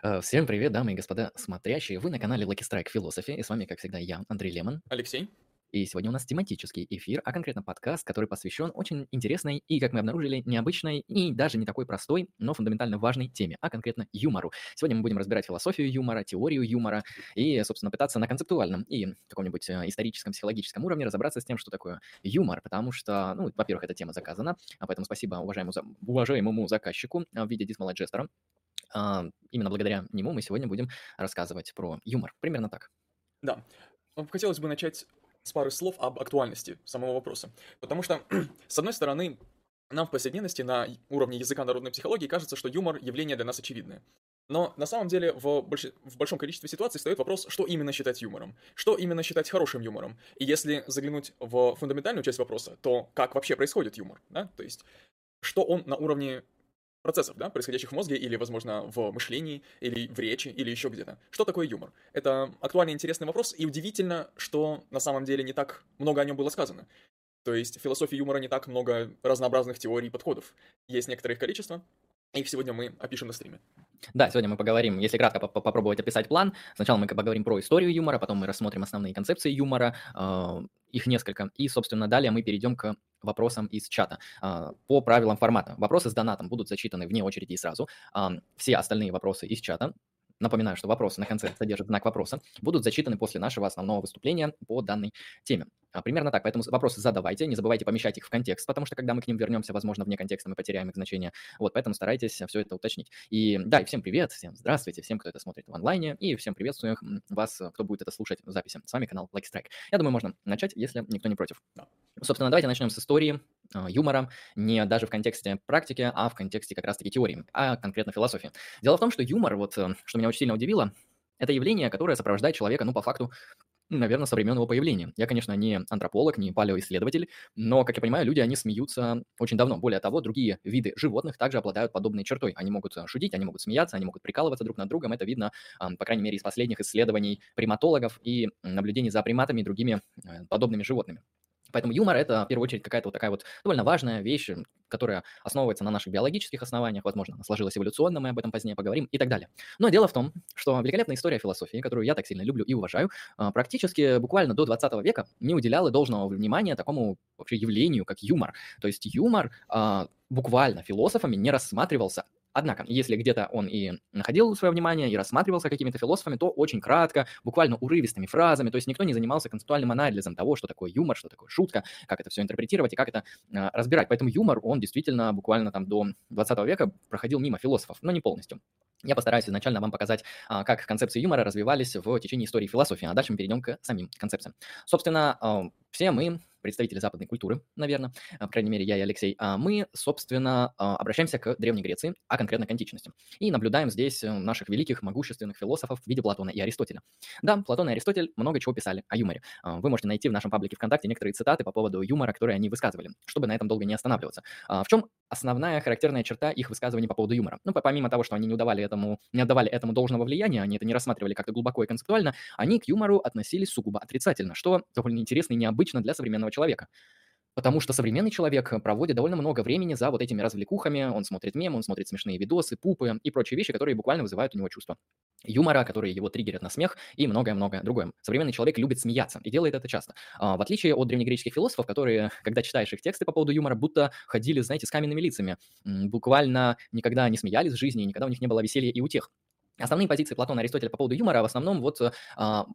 Э, Всем привет, дамы и господа смотрящие. Вы на канале Lucky Strike Philosophy, и с вами, как всегда, я, Андрей Лемон. Алексей? И сегодня у нас тематический эфир, а конкретно подкаст, который посвящен очень интересной и, как мы обнаружили, необычной и даже не такой простой, но фундаментально важной теме, а конкретно юмору. Сегодня мы будем разбирать философию юмора, теорию юмора и, собственно, пытаться на концептуальном и каком-нибудь э, историческом, психологическом уровне разобраться с тем, что такое юмор, потому что, ну, во-первых, эта тема заказана, а поэтому спасибо уважаемому, уважаемому заказчику э, в виде Дисмала Джестера. А, Именно благодаря нему мы сегодня будем рассказывать про юмор. Примерно так. Да. Хотелось бы начать с пары слов об актуальности самого вопроса. Потому что, с одной стороны, нам в повседневности на уровне языка народной психологии кажется, что юмор – явление для нас очевидное. Но на самом деле в, больш- в большом количестве ситуаций встает вопрос, что именно считать юмором, что именно считать хорошим юмором. И если заглянуть в фундаментальную часть вопроса, то как вообще происходит юмор, да? То есть, что он на уровне процессов, да, происходящих в мозге или, возможно, в мышлении, или в речи, или еще где-то. Что такое юмор? Это актуальный интересный вопрос, и удивительно, что на самом деле не так много о нем было сказано. То есть в философии юмора не так много разнообразных теорий и подходов. Есть некоторое их количество, их сегодня мы опишем на стриме. Да, сегодня мы поговорим, если кратко по- по- попробовать описать план. Сначала мы поговорим про историю юмора, потом мы рассмотрим основные концепции юмора, а, их несколько. И, собственно, далее мы перейдем к вопросам из чата. А, По правилам формата. Вопросы с донатом будут зачитаны вне очереди и сразу. Все остальные вопросы из чата Напоминаю, что вопросы на конце содержат знак вопроса, будут зачитаны после нашего основного выступления по данной теме. А, Примерно так, поэтому вопросы задавайте, не забывайте помещать их в контекст, потому что когда мы к ним вернемся, возможно, вне контекста мы потеряем их значение. Вот, поэтому старайтесь все это уточнить. И да, и всем привет, всем здравствуйте, всем, кто это смотрит в онлайне, и всем приветствую вас, кто будет это слушать в записи. С вами канал Like Strike. Я думаю, можно начать, если никто не против. Собственно, давайте начнем с истории, юмора, не даже в контексте практики, а в контексте как раз-таки теории, а конкретно философии. Дело в том, что юмор, вот э, что меня очень сильно удивило, это явление, которое сопровождает человека, ну, по факту, наверное, со времен его появления. Я, конечно, не антрополог, не палеоисследователь, но, как я понимаю, люди, они смеются очень давно. Более того, другие виды животных также обладают подобной чертой. Они могут э, шутить, они могут смеяться, они могут прикалываться друг над другом. Это видно, по крайней мере, из последних исследований приматологов и наблюдений за приматами и другими э, подобными животными. Поэтому юмор – это, в первую очередь, какая-то вот такая вот довольно важная вещь, которая основывается на наших биологических основаниях, возможно, она сложилась эволюционно, мы об этом позднее поговорим и так далее. Но дело в том, что великолепная история философии, которую я так сильно люблю и уважаю, а, практически буквально до 20 века не уделяла должного внимания такому вообще явлению, как юмор. То есть юмор а, буквально философами не рассматривался Однако, если где-то он и находил свое внимание и рассматривался какими-то философами, то очень кратко, буквально урывистыми фразами, то есть никто не занимался концептуальным анализом того, что такое юмор, что такое шутка, как это все интерпретировать и как это а, разбирать. Поэтому юмор, он действительно буквально там до 20 века проходил мимо философов, но не полностью. Я постараюсь изначально вам показать, а, как концепции юмора развивались в течение истории философии, а дальше мы перейдем к самим концепциям. Собственно, а, все мы, представители западной культуры, наверное, а, по крайней мере, я и Алексей, а, мы, собственно, а, обращаемся к Древней Греции, а конкретно к античности. И наблюдаем здесь э, наших великих, могущественных философов в виде Платона и Аристотеля. Да, Платон и Аристотель много чего писали о юморе. Вы можете найти в нашем паблике ВКонтакте некоторые цитаты по поводу юмора, которые они высказывали, чтобы на этом долго не останавливаться. В чем основная характерная черта их высказываний по поводу юмора? Ну, по- помимо того, что они не, удавали этому, не отдавали этому должного влияния, они это не рассматривали как-то глубоко и концептуально, они к юмору относились сугубо отрицательно, что довольно интересно и необычно для современного человека. Потому что современный человек проводит довольно много времени за вот этими развлекухами, он смотрит мемы, он смотрит смешные видосы, пупы и прочие вещи, которые буквально вызывают у него чувство юмора, которые его триггерят на смех и многое-многое другое. Современный человек любит смеяться и делает это часто. А, В отличие от древнегреческих философов, которые, когда читаешь их тексты по поводу юмора, будто ходили, знаете, с каменными лицами, буквально никогда не смеялись в жизни, никогда у них не было веселья и утех. Основные позиции Платона и Аристотеля по поводу юмора в основном вот а,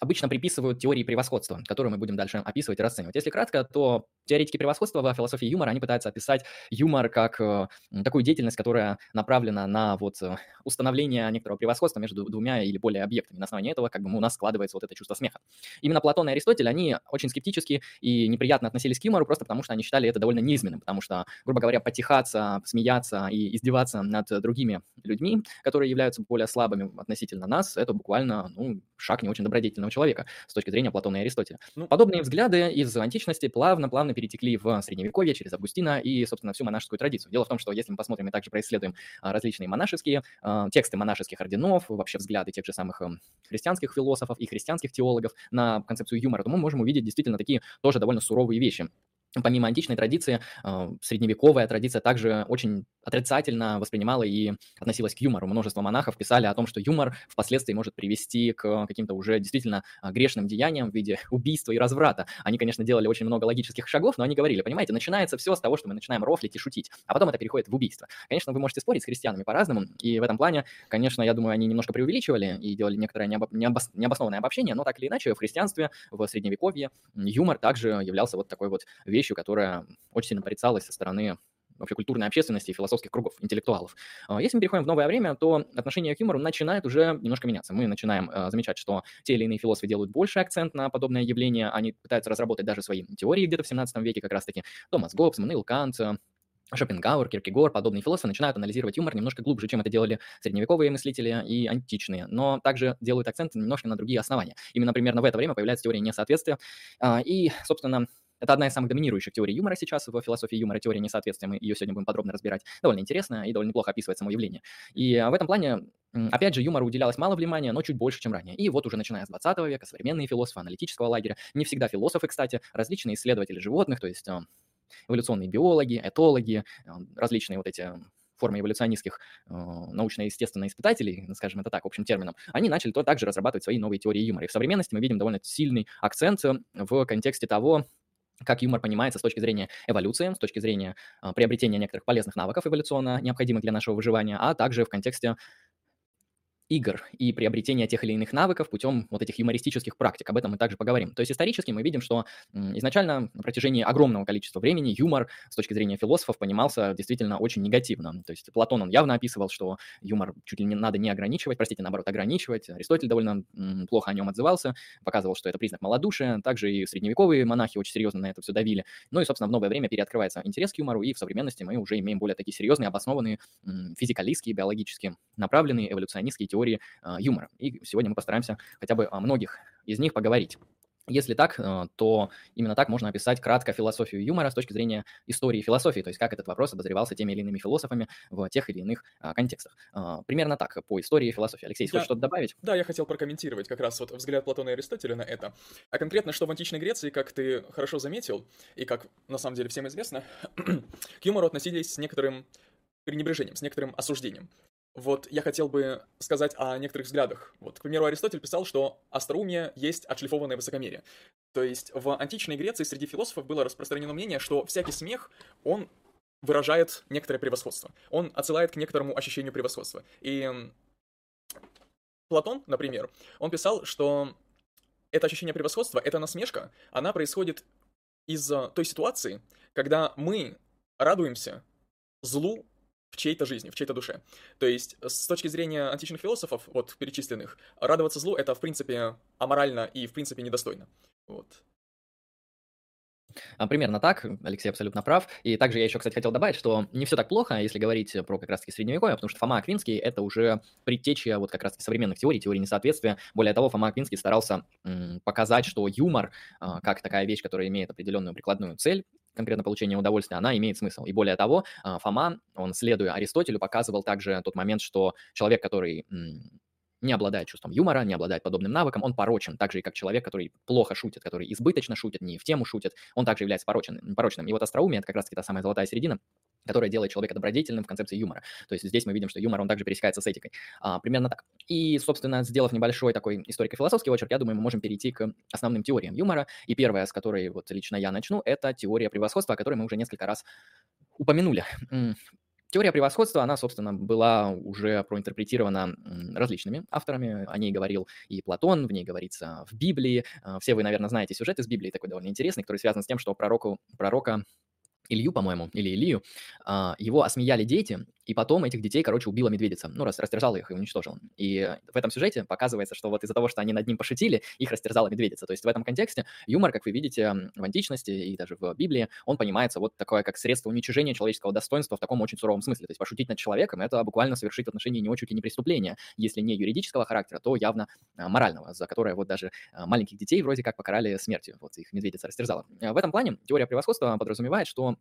обычно приписывают теории превосходства, которую мы будем дальше описывать и расценивать. Если кратко, то теоретики превосходства во философии юмора, они пытаются описать юмор как э, такую деятельность, которая направлена на вот э, установление некоторого превосходства между двумя или более объектами. На основании этого как бы у нас складывается вот это чувство смеха. Именно Платон и Аристотель, они очень скептически и неприятно относились к юмору, просто потому что они считали это довольно низменным, потому что, грубо говоря, потихаться, смеяться и издеваться над другими людьми, которые являются более слабыми относительно нас, это буквально ну, шаг не очень добродетельного человека с точки зрения Платона и Аристотеля. Ну, Подобные взгляды из античности плавно-плавно перетекли в Средневековье через Августина и, собственно, всю монашескую традицию. Дело в том, что если мы посмотрим и также происследуем а, различные монашеские а, тексты монашеских орденов, вообще взгляды тех же самых эм, христианских философов и христианских теологов на концепцию юмора, то мы можем увидеть действительно такие тоже довольно суровые вещи. Помимо античной традиции, э, средневековая традиция также очень отрицательно воспринимала и относилась к юмору. Множество монахов писали о том, что юмор впоследствии может привести к каким-то уже действительно а, грешным деяниям в виде убийства и разврата. Они, конечно, делали очень много логических шагов, но они говорили, понимаете, начинается все с того, что мы начинаем рофлить и шутить, а потом это переходит в убийство. Конечно, вы можете спорить с христианами по-разному, и в этом плане, конечно, я думаю, они немножко преувеличивали и делали некоторое необо- необос- необоснованное обобщение, но так или иначе в христианстве, в средневековье юмор также являлся вот такой вот вещью, которая очень сильно порицалась со стороны вообще культурной общественности и философских кругов, интеллектуалов. А, если мы переходим в новое время, то отношение к юмору начинает уже немножко меняться. Мы начинаем э, замечать, что те или иные философы делают больше акцент на подобное явление, они пытаются разработать даже свои теории где-то в 17 веке как раз-таки. Томас Гоббс, Мануил Кант, э, Шопенгауэр, Киркегор, подобные философы начинают анализировать юмор немножко глубже, чем это делали средневековые мыслители и античные, но также делают акцент немножко на другие основания. Именно примерно в это время появляется теория несоответствия, а, и, собственно, это одна из самых доминирующих теорий юмора сейчас в философии юмора, теория несоответствия. Мы ее сегодня будем подробно разбирать. Довольно интересно и довольно неплохо описывает само явление. И а, в этом плане Опять же, юмору уделялось мало внимания, но чуть больше, чем ранее. И вот уже начиная с 20 века современные философы аналитического лагеря, не всегда философы, кстати, различные исследователи животных, то есть а, эволюционные биологи, этологи, а, различные вот эти формы эволюционистских э, научно-естественных испытателей, скажем это так, общим термином, они начали то также разрабатывать свои новые теории юмора. И в современности мы видим довольно сильный акцент в контексте того, как юмор понимается с точки зрения эволюции, с точки зрения э, приобретения некоторых полезных навыков эволюционно необходимых для нашего выживания, а также в контексте игр и приобретения тех или иных навыков путем вот этих юмористических практик. Об этом мы также поговорим. То есть исторически мы видим, что изначально на протяжении огромного количества времени юмор с точки зрения философов понимался действительно очень негативно. То есть Платон, он явно описывал, что юмор чуть ли не надо не ограничивать, простите, наоборот, ограничивать. Аристотель довольно плохо о нем отзывался, показывал, что это признак малодушия. Также и средневековые монахи очень серьезно на это все давили. Ну и, собственно, в новое время переоткрывается интерес к юмору, и в современности мы уже имеем более такие серьезные, обоснованные физикалистские, биологически направленные эволюционистские теории теории а, юмора. И сегодня мы постараемся хотя бы о многих из них поговорить. Если так, а, то именно так можно описать кратко философию юмора с точки зрения истории философии, то есть как этот вопрос обозревался теми или иными философами в тех или иных а, контекстах. А, примерно так по истории философии. Алексей, я... хочешь что-то добавить? Да, я хотел прокомментировать как раз вот взгляд Платона и Аристотеля на это. А конкретно, что в античной Греции, как ты хорошо заметил, и как на самом деле всем известно, к юмору относились с некоторым пренебрежением, с некоторым осуждением. Вот я хотел бы сказать о некоторых взглядах. Вот, к примеру, Аристотель писал, что остроумие есть отшлифованное высокомерие. То есть в античной Греции среди философов было распространено мнение, что всякий смех, он выражает некоторое превосходство. Он отсылает к некоторому ощущению превосходства. И Платон, например, он писал, что это ощущение превосходства, эта насмешка, она происходит из той ситуации, когда мы радуемся злу в чьей-то жизни, в чьей-то душе. То есть, с точки зрения античных философов, вот перечисленных, радоваться злу это, в принципе, аморально и, в принципе, недостойно. Вот. А, примерно так, Алексей абсолютно прав. И также я еще, кстати, хотел добавить, что не все так плохо, если говорить про как раз-таки средневековье, потому что Фома Аквинский — это уже предтеча вот как раз-таки современных теорий, теории несоответствия. Более того, Фома Аквинский старался показать, что юмор, а, как такая вещь, которая имеет определенную прикладную цель, конкретно получение удовольствия, она имеет смысл. И более того, а, Фома, он, следуя Аристотелю, показывал также тот момент, что человек, который не обладает чувством юмора, не обладает подобным навыком, он порочен, так же и как человек, который плохо шутит, который избыточно шутит, не в тему шутит, он также является порочен, порочным. И вот остроумие — это как раз-таки та самая золотая середина, которая делает человека добродетельным в концепции юмора. То есть здесь мы видим, что юмор, он также пересекается с этикой. А, примерно так. И, собственно, сделав небольшой такой историко-философский очерк, я думаю, мы можем перейти к основным теориям юмора. И первая, с которой вот лично я начну, это теория превосходства, о которой мы уже несколько раз упомянули. Теория превосходства, она, собственно, была уже проинтерпретирована различными авторами. О ней говорил и Платон, в ней говорится в Библии. А, все вы, наверное, знаете сюжет из Библии, такой довольно интересный, который связан с тем, что пророку, пророка Илью, по-моему, или Илью, а, его осмеяли дети, и потом этих детей, короче, убила медведица. Ну, раз растерзала их и уничтожила. И в этом сюжете показывается, что вот из-за того, что они над ним пошутили, их растерзала медведица. То есть в этом контексте юмор, как вы видите, в античности и даже в Библии, он понимается вот такое, как средство уничижения человеческого достоинства в таком очень суровом смысле. То есть пошутить над человеком — это буквально совершить в отношении него чуть ли не преступление. Если не юридического характера, то явно а, морального, за которое вот даже а, маленьких детей вроде как покарали смертью. Вот их медведица растерзала. В этом плане теория превосходства подразумевает, что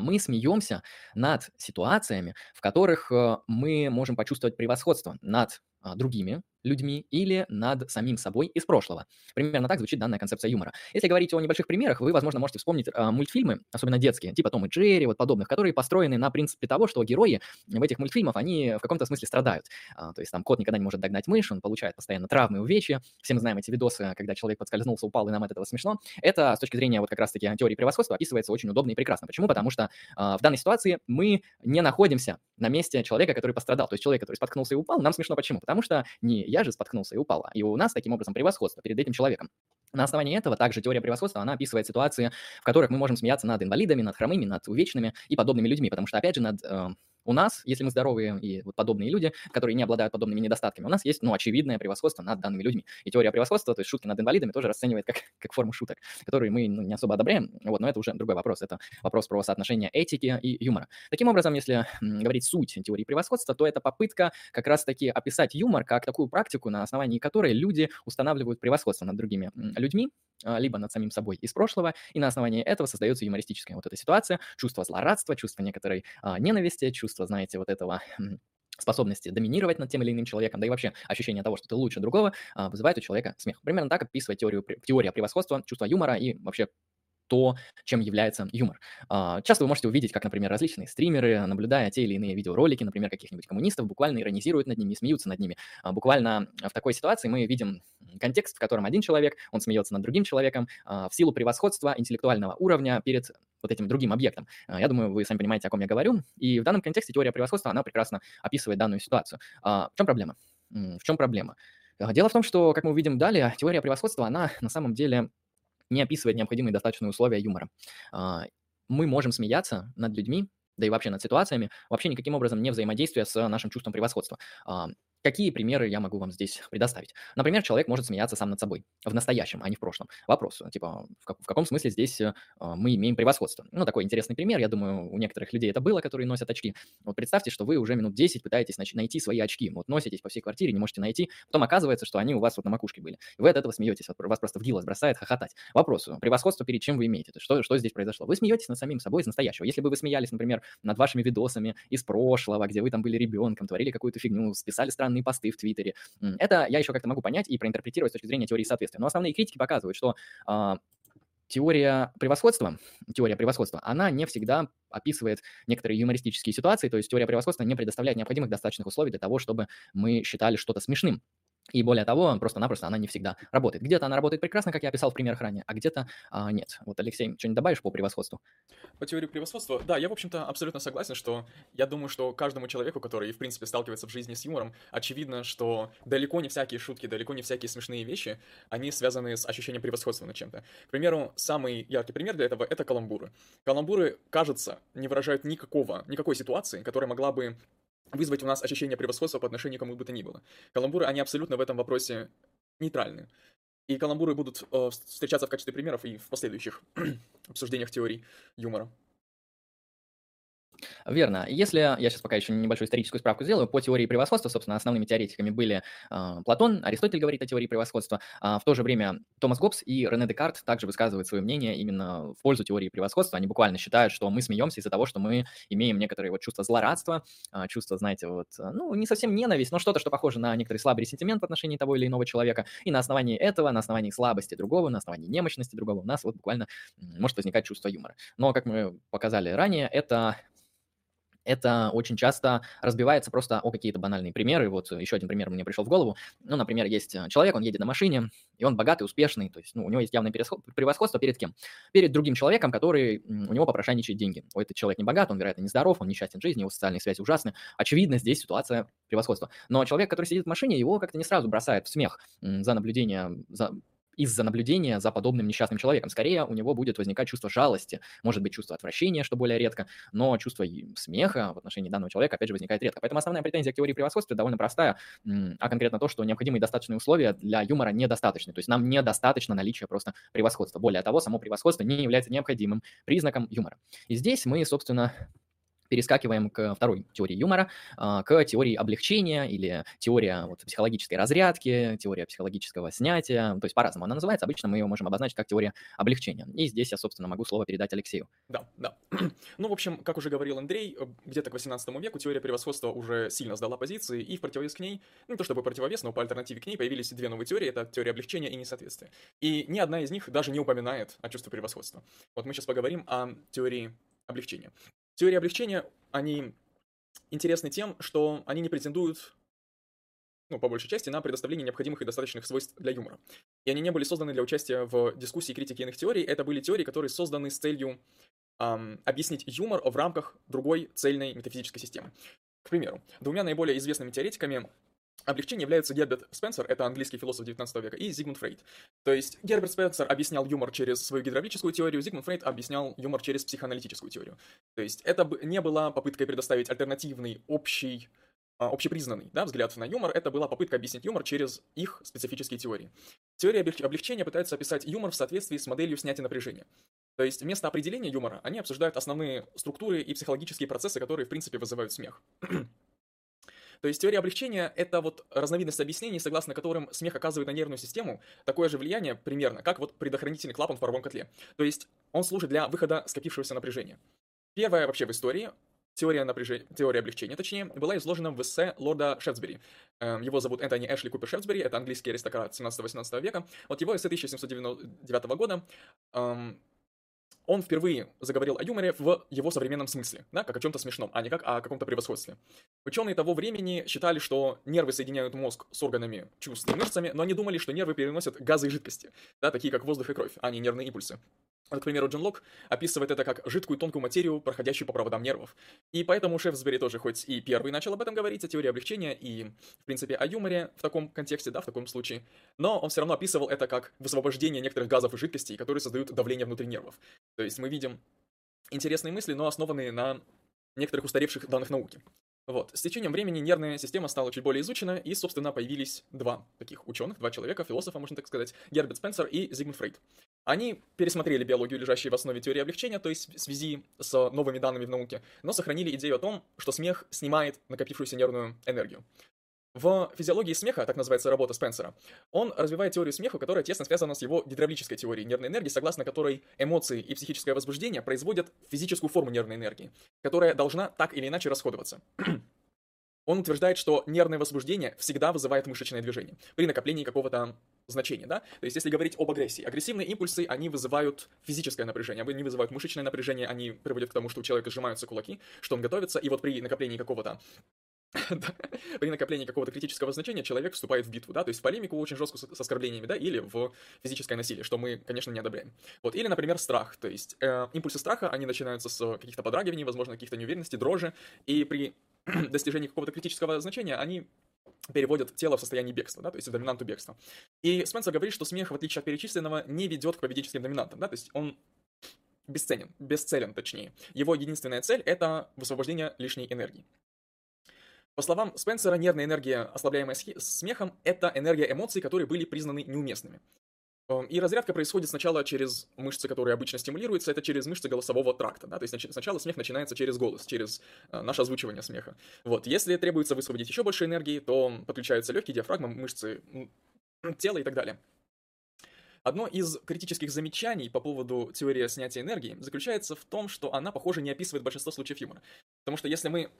мы смеемся над ситуациями, в которых э, мы можем почувствовать превосходство над а, другими людьми или над самим собой из прошлого. Примерно так звучит данная концепция юмора. Если говорить о небольших примерах, вы, возможно, можете вспомнить э, мультфильмы, особенно детские, типа Том и Джерри, вот подобных, которые построены на принципе того, что герои в этих мультфильмах, они в каком-то смысле страдают. А, то есть там кот никогда не может догнать мышь, он получает постоянно травмы, увечья. Все мы знаем эти видосы, когда человек подскользнулся, упал, и нам от этого смешно. Это с точки зрения вот как раз-таки теории превосходства описывается очень удобно и прекрасно. Почему? Потому что э, в данной ситуации мы не находимся на месте человека, который пострадал. То есть человек, который споткнулся и упал, нам смешно почему? Потому что не я же споткнулся и упала. И у нас таким образом превосходство перед этим человеком. На основании этого также теория превосходства, она описывает ситуации, в которых мы можем смеяться над инвалидами, над хромыми, над увечными и подобными людьми, потому что, опять же, над э, у нас, если мы здоровые и вот подобные люди, которые не обладают подобными недостатками, у нас есть, ну, очевидное превосходство над данными людьми. И теория превосходства, то есть шутки над инвалидами, тоже расценивает как, как форму шуток, которые мы ну, не особо одобряем, вот, но это уже другой вопрос. Это вопрос про соотношение этики и юмора. Таким образом, если говорить суть теории превосходства, то это попытка как раз-таки описать юмор как такую практику, на основании которой люди устанавливают превосходство над другими людьми, а, либо над самим собой из прошлого, и на основании этого создается юмористическая вот эта ситуация, чувство злорадства, чувство некоторой а, ненависти, чувство, знаете, вот этого способности доминировать над тем или иным человеком, да и вообще ощущение того, что ты лучше другого, а, вызывает у человека смех. Примерно так описывает теорию, теория превосходства, чувство юмора и вообще то, чем является юмор. А, часто вы можете увидеть, как, например, различные стримеры, наблюдая те или иные видеоролики, например, каких-нибудь коммунистов, буквально иронизируют над ними, смеются над ними. А, буквально в такой ситуации мы видим контекст, в котором один человек, он смеется над другим человеком в силу превосходства интеллектуального уровня перед вот этим другим объектом. Я думаю, вы сами понимаете, о ком я говорю. И в данном контексте теория превосходства, она прекрасно описывает данную ситуацию. В чем проблема? В чем проблема? Дело в том, что, как мы увидим далее, теория превосходства, она на самом деле не описывает необходимые достаточные условия юмора. А, мы можем смеяться над людьми, да и вообще над ситуациями, вообще никаким образом не взаимодействуя с нашим чувством превосходства. Какие примеры я могу вам здесь предоставить? Например, человек может смеяться сам над собой в настоящем, а не в прошлом. Вопрос, типа, в, как, в каком смысле здесь э, мы имеем превосходство? Ну, такой интересный пример, я думаю, у некоторых людей это было, которые носят очки. Вот представьте, что вы уже минут 10 пытаетесь найти свои очки, вот носитесь по всей квартире, не можете найти, потом оказывается, что они у вас вот на макушке были. Вы от этого смеетесь, вас просто в гилос бросает хохотать. Вопрос, превосходство перед чем вы имеете? То что, что здесь произошло? Вы смеетесь над самим собой из настоящего. Если бы вы смеялись, например, над вашими видосами из прошлого, где вы там были ребенком, творили какую-то фигню, списали странные посты в Твиттере. Это я еще как-то могу понять и проинтерпретировать с точки зрения теории соответствия. Но основные критики показывают, что а, теория превосходства, теория превосходства, она не всегда описывает некоторые юмористические ситуации, то есть теория превосходства не предоставляет необходимых достаточных условий для того, чтобы мы считали что-то смешным. И более того, просто-напросто она не всегда работает. Где-то она работает прекрасно, как я описал в примерах ранее, а где-то а, нет. Вот, Алексей, что-нибудь добавишь по превосходству? По теории превосходства, да, я, в общем-то, абсолютно согласен, что я думаю, что каждому человеку, который, в принципе, сталкивается в жизни с юмором, очевидно, что далеко не всякие шутки, далеко не всякие смешные вещи, они связаны с ощущением превосходства над чем-то. К примеру, самый яркий пример для этого — это каламбуры. Каламбуры, кажется, не выражают никакого, никакой ситуации, которая могла бы вызвать у нас ощущение превосходства по отношению к кому бы то ни было. Каламбуры, они абсолютно в этом вопросе нейтральны. И каламбуры будут э, встречаться в качестве примеров и в последующих обсуждениях теорий юмора. Верно. Если я сейчас пока еще небольшую историческую справку сделаю, по теории превосходства, собственно, основными теоретиками были э, Платон, Аристотель говорит о теории превосходства, а в то же время Томас Гоббс и Рене Декарт также высказывают свое мнение именно в пользу теории превосходства. Они буквально считают, что мы смеемся из-за того, что мы имеем некоторые вот чувства злорадства, э, чувство, знаете, вот, ну, не совсем ненависть, но что-то, что похоже на некоторый слабый ресентимент в отношении того или иного человека. И на основании этого, на основании слабости другого, на основании немощности другого у нас вот буквально может возникать чувство юмора. Но, как мы показали ранее, это это очень часто разбивается просто о какие-то банальные примеры. Вот еще один пример мне пришел в голову. Ну, например, есть э, человек, он едет на машине, и он богатый, успешный, то есть ну, у него есть явное превосходство перед кем? Перед другим человеком, который у него попрошайничает деньги. О, этот человек не богат, он, вероятно, нездоров, он несчастен в жизни, его социальные связи ужасны. Очевидно, здесь ситуация превосходства. Но человек, который сидит в машине, его как-то не сразу бросает в смех за наблюдение, за из-за наблюдения за подобным несчастным человеком. Скорее, у него будет возникать чувство жалости, может быть, чувство отвращения, что более редко, но чувство смеха в отношении данного человека, опять же, возникает редко. Поэтому основная претензия к теории превосходства довольно простая, а конкретно то, что необходимые достаточные условия для юмора недостаточны. То есть нам недостаточно наличия просто превосходства. Более того, само превосходство не является необходимым признаком юмора. И здесь мы, собственно, перескакиваем к второй теории юмора, а, к теории облегчения или теория вот, психологической разрядки, теория психологического снятия. То есть по-разному она называется. Обычно мы ее можем обозначить как теория облегчения. И здесь я, собственно, могу слово передать Алексею. Да, да. ну, в общем, как уже говорил Андрей, э, где-то к 18 веку теория превосходства уже сильно сдала позиции, и в противовес к ней, не то чтобы противовес, но по альтернативе к ней появились две новые теории. Это теория облегчения и несоответствия. И ни одна из них даже не упоминает о чувстве превосходства. Вот мы сейчас поговорим о теории облегчения. Теории облегчения, они интересны тем, что они не претендуют, ну, по большей части, на предоставление необходимых и достаточных свойств для юмора. И они не были созданы для участия в дискуссии и критике иных теорий. Это были теории, которые созданы с целью эм, объяснить юмор в рамках другой цельной метафизической системы. К примеру, двумя наиболее известными теоретиками Облегчение являются Герберт Спенсер, это английский философ 19 века, и Зигмунд Фрейд. То есть Герберт Спенсер объяснял юмор через свою гидравлическую теорию, Зигмунд Фрейд объяснял юмор через психоаналитическую теорию. То есть это не была попыткой предоставить альтернативный, общий, а, общепризнанный да, взгляд на юмор, это была попытка объяснить юмор через их специфические теории. Теория облегчения пытается описать юмор в соответствии с моделью снятия напряжения. То есть вместо определения юмора они обсуждают основные структуры и психологические процессы, которые, в принципе, вызывают смех. То есть теория облегчения — это вот разновидность объяснений, согласно которым смех оказывает на нервную систему такое же влияние примерно, как вот предохранительный клапан в паровом котле. То есть он служит для выхода скопившегося напряжения. Первая вообще в истории теория, напряжения, теория облегчения, точнее, была изложена в эссе лорда Шефсбери. Эм, его зовут Энтони Эшли Купер Шефсбери, это английский аристократ 17-18 века. Вот его эссе 1799 года эм, он впервые заговорил о юморе в его современном смысле, да, как о чем-то смешном, а не как о каком-то превосходстве. Ученые того времени считали, что нервы соединяют мозг с органами чувств и мышцами, но они думали, что нервы переносят газы и жидкости, да, такие как воздух и кровь, а не нервные импульсы. К примеру, Джон Лок описывает это как жидкую тонкую материю, проходящую по проводам нервов. И поэтому Шефсбери тоже хоть и первый начал об этом говорить, о теории облегчения и, в принципе, о юморе в таком контексте, да, в таком случае, но он все равно описывал это как высвобождение некоторых газов и жидкостей, которые создают давление внутри нервов. То есть мы видим интересные мысли, но основанные на некоторых устаревших данных науки. Вот. С течением времени нервная система стала чуть более изучена, и, собственно, появились два таких ученых, два человека, философа, можно так сказать, Герберт Спенсер и Зигмунд Фрейд. Они пересмотрели биологию, лежащую в основе теории облегчения, то есть в связи с новыми данными в науке, но сохранили идею о том, что смех снимает накопившуюся нервную энергию. В физиологии смеха, так называется работа Спенсера, он развивает теорию смеха, которая тесно связана с его гидравлической теорией нервной энергии, согласно которой эмоции и психическое возбуждение производят физическую форму нервной энергии, которая должна так или иначе расходоваться. Он утверждает, что нервное возбуждение всегда вызывает мышечное движение при накоплении какого-то значения, да? То есть, если говорить об агрессии, агрессивные импульсы, они вызывают физическое напряжение, они вызывают мышечное напряжение, они приводят к тому, что у человека сжимаются кулаки, что он готовится, и вот при накоплении какого-то при накоплении какого-то критического значения человек вступает в битву, да, то есть в полемику очень жестко с оскорблениями, да, или в физическое насилие, что мы, конечно, не одобряем. Вот, или, например, страх, то есть э, импульсы страха, они начинаются с каких-то подрагиваний, возможно, каких-то неуверенностей, дрожи, и при достижении какого-то критического значения они переводят тело в состояние бегства, да, то есть в доминанту бегства. И Спенсер говорит, что смех, в отличие от перечисленного, не ведет к победительским доминантам, да, то есть он бесценен, бесцелен точнее. Его единственная цель — это высвобождение лишней энергии. По словам Спенсера, нервная энергия, ослабляемая смехом, это энергия эмоций, которые были признаны неуместными. Эм, и разрядка происходит сначала через мышцы, которые обычно стимулируются, это через мышцы голосового тракта, да, то есть сначала смех начинается через голос, через э, наше озвучивание смеха. Вот, если требуется высвободить еще больше энергии, то подключаются легкие, диафрагма, мышцы тела и так далее. Одно из критических замечаний по поводу теории снятия энергии заключается в том, что она, похоже, не описывает большинство случаев юмора. Потому что если мы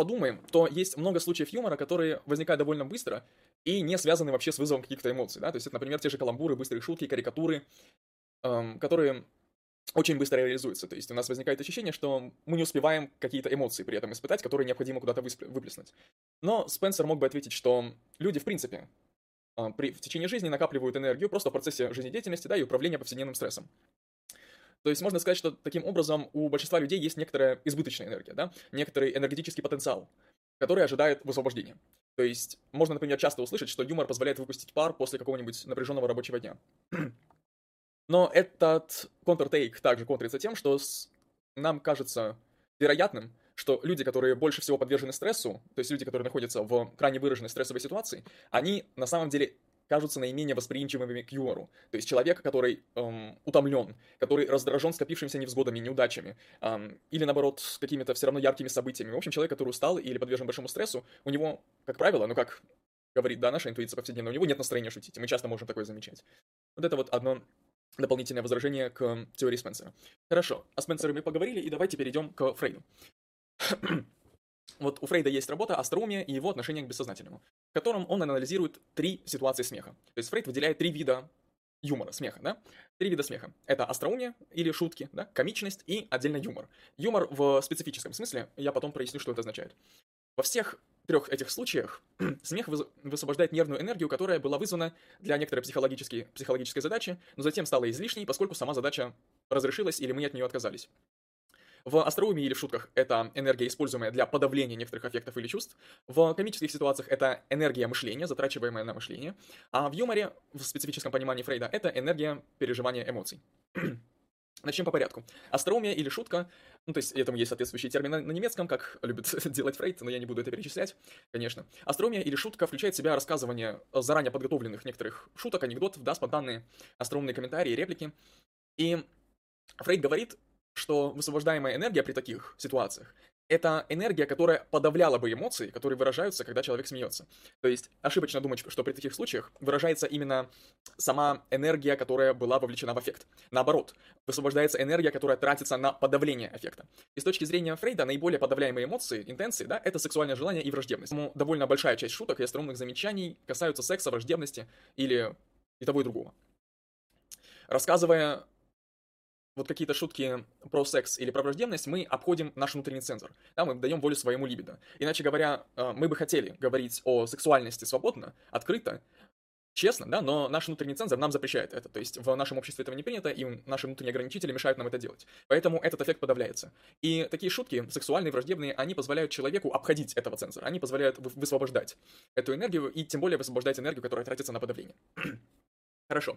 подумаем, то есть много случаев юмора, которые возникают довольно быстро, и не связаны вообще с вызовом каких-то эмоций, да, то есть это, например, те же каламбуры, быстрые шутки, карикатуры, эм, которые очень быстро реализуются, то есть у нас возникает ощущение, что мы не успеваем какие-то эмоции при этом испытать, которые необходимо куда-то выплеснуть. Но Спенсер мог бы ответить, что люди, в принципе, э, при, в течение жизни накапливают энергию просто в процессе жизнедеятельности, да, и управления повседневным стрессом. То есть можно сказать, что таким образом у большинства людей есть некоторая избыточная энергия, да, некоторый энергетический потенциал, который ожидает высвобождения. То есть можно, например, часто услышать, что юмор позволяет выпустить пар после какого-нибудь напряженного рабочего дня. Но этот контртейк также контрится тем, что нам кажется вероятным, что люди, которые больше всего подвержены стрессу, то есть люди, которые находятся в крайне выраженной стрессовой ситуации, они на самом деле кажутся наименее восприимчивыми к юмору. То есть человек, который эм, утомлен, который раздражен скопившимися невзгодами, неудачами, эм, или наоборот, какими-то все равно яркими событиями. В общем, человек, который устал или подвержен большому стрессу, у него, как правило, ну как говорит, да, наша интуиция повседневная, у него нет настроения шутить, и мы часто можем такое замечать. Вот это вот одно дополнительное возражение к теории Спенсера. Хорошо, о Спенсере мы поговорили, и давайте перейдем к Фрейду. Вот у Фрейда есть работа «Остроумие и его отношение к бессознательному», в котором он анализирует три ситуации смеха. То есть Фрейд выделяет три вида юмора, смеха, да? Три вида смеха. Это остроумие или шутки, да, комичность и отдельно юмор. Юмор в специфическом смысле, я потом проясню, что это означает. Во всех трех этих случаях смех высвобождает нервную энергию, которая была вызвана для некоторой психологической, психологической задачи, но затем стала излишней, поскольку сама задача разрешилась или мы от нее отказались. В остроумии или в шутках это энергия, используемая для подавления некоторых аффектов или чувств. В комических ситуациях это энергия мышления, затрачиваемая на мышление. А в юморе, в специфическом понимании Фрейда, это энергия переживания эмоций. Начнем по порядку. Остроумие или шутка, ну, то есть этому есть соответствующий термин на, на немецком, как любит делать Фрейд, но я не буду это перечислять, конечно. Остроумие или шутка включает в себя рассказывание заранее подготовленных некоторых шуток, анекдотов, да, спонтанные остроумные комментарии, реплики. И Фрейд говорит, что высвобождаемая энергия при таких ситуациях это энергия, которая подавляла бы эмоции, которые выражаются, когда человек смеется. То есть ошибочно думать, что при таких случаях выражается именно сама энергия, которая была вовлечена в эффект. Наоборот, высвобождается энергия, которая тратится на подавление эффекта. И с точки зрения Фрейда, наиболее подавляемые эмоции, интенции, да, это сексуальное желание и враждебность. Поэтому довольно большая часть шуток и остроумных замечаний касаются секса, враждебности или и того и другого. Рассказывая вот какие-то шутки про секс или про враждебность, мы обходим наш внутренний цензор. Да, мы даем волю своему либидо. Иначе говоря, э, мы бы хотели говорить о сексуальности свободно, открыто, честно, да, но наш внутренний цензор нам запрещает это. То есть в нашем обществе этого не принято, и наши внутренние ограничители мешают нам это делать. Поэтому этот эффект подавляется. И такие шутки, сексуальные, враждебные, они позволяют человеку обходить этого цензора. Они позволяют высвобождать эту энергию, и тем более высвобождать энергию, которая тратится на подавление. Хорошо.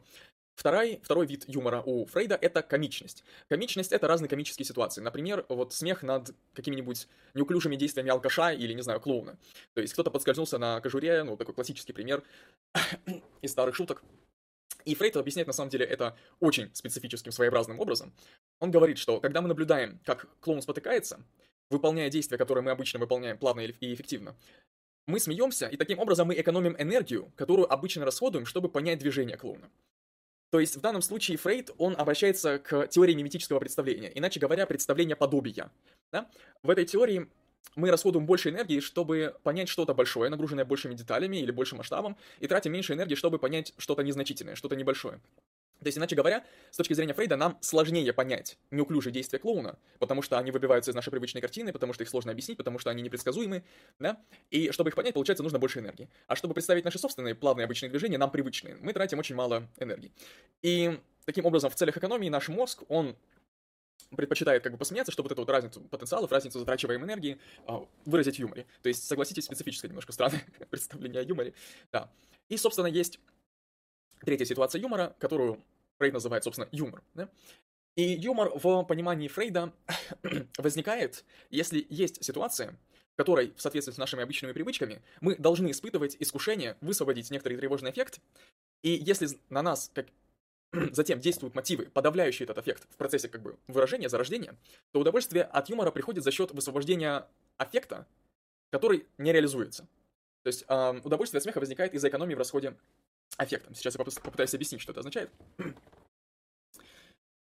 Второй, второй вид юмора у Фрейда — это комичность. Комичность — это разные комические ситуации. Например, вот смех над какими-нибудь неуклюжими действиями алкаша или, не знаю, клоуна. То есть кто-то подскользнулся на кожуре, ну, такой классический пример из старых шуток. И Фрейд объясняет, на самом деле, это очень специфическим, своеобразным образом. Он говорит, что когда мы наблюдаем, как клоун спотыкается, выполняя действия, которые мы обычно выполняем плавно и эффективно, мы смеемся, и таким образом мы экономим энергию, которую обычно расходуем, чтобы понять движение клоуна. То есть в данном случае Фрейд, он обращается к теории миметического представления, иначе говоря, представления подобия. Да? В этой теории мы расходуем больше энергии, чтобы понять что-то большое, нагруженное большими деталями или большим масштабом, и тратим меньше энергии, чтобы понять что-то незначительное, что-то небольшое. То есть, иначе говоря, с точки зрения Фрейда, нам сложнее понять неуклюжие действия клоуна, потому что они выбиваются из нашей привычной картины, потому что их сложно объяснить, потому что они непредсказуемы, да? И чтобы их понять, получается, нужно больше энергии. А чтобы представить наши собственные плавные обычные движения, нам привычные, мы тратим очень мало энергии. И таким образом, в целях экономии наш мозг, он предпочитает как бы посмеяться, чтобы вот эту вот разницу потенциалов, разницу затрачиваемой энергии а, выразить в юморе. То есть, согласитесь, специфическое немножко странное представление о юморе. Да. И, собственно, есть третья ситуация юмора, которую Фрейд называет, собственно, юмор. Да? И юмор в понимании Фрейда возникает, если есть ситуация, в которой, в соответствии с нашими обычными привычками, мы должны испытывать искушение высвободить некоторый тревожный эффект, и если на нас как затем действуют мотивы, подавляющие этот эффект в процессе как бы выражения, зарождения, то удовольствие от юмора приходит за счет высвобождения аффекта, который не реализуется. То есть э, удовольствие от смеха возникает из-за экономии в расходе аффектом. Сейчас я попытаюсь объяснить, что это означает.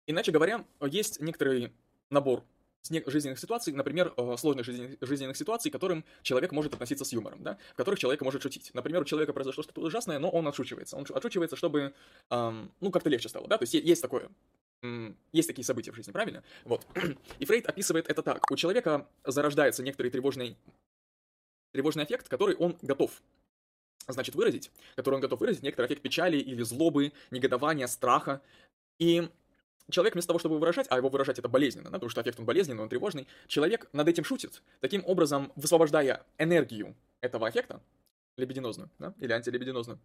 Иначе говоря, есть некоторый набор жизненных ситуаций, например, э, сложных жизненных ситуаций, к которым человек может относиться с юмором, да, в которых человек может шутить. Например, у человека произошло что-то ужасное, но он отшучивается. Он отшучивается, чтобы, эм, ну, как-то легче стало, да, то есть есть такое, есть такие события в жизни, правильно? Вот. И Фрейд описывает это так. У человека зарождается некоторый тревожный, тревожный эффект, который он готов значит, выразить, который он готов выразить, некоторый эффект печали или злобы, негодования, страха. И человек вместо того, чтобы выражать, а его выражать это болезненно, да, потому что эффект он болезненный, он тревожный, человек над этим шутит, таким образом высвобождая энергию этого эффекта, лебединозную, да, или антилебединозную,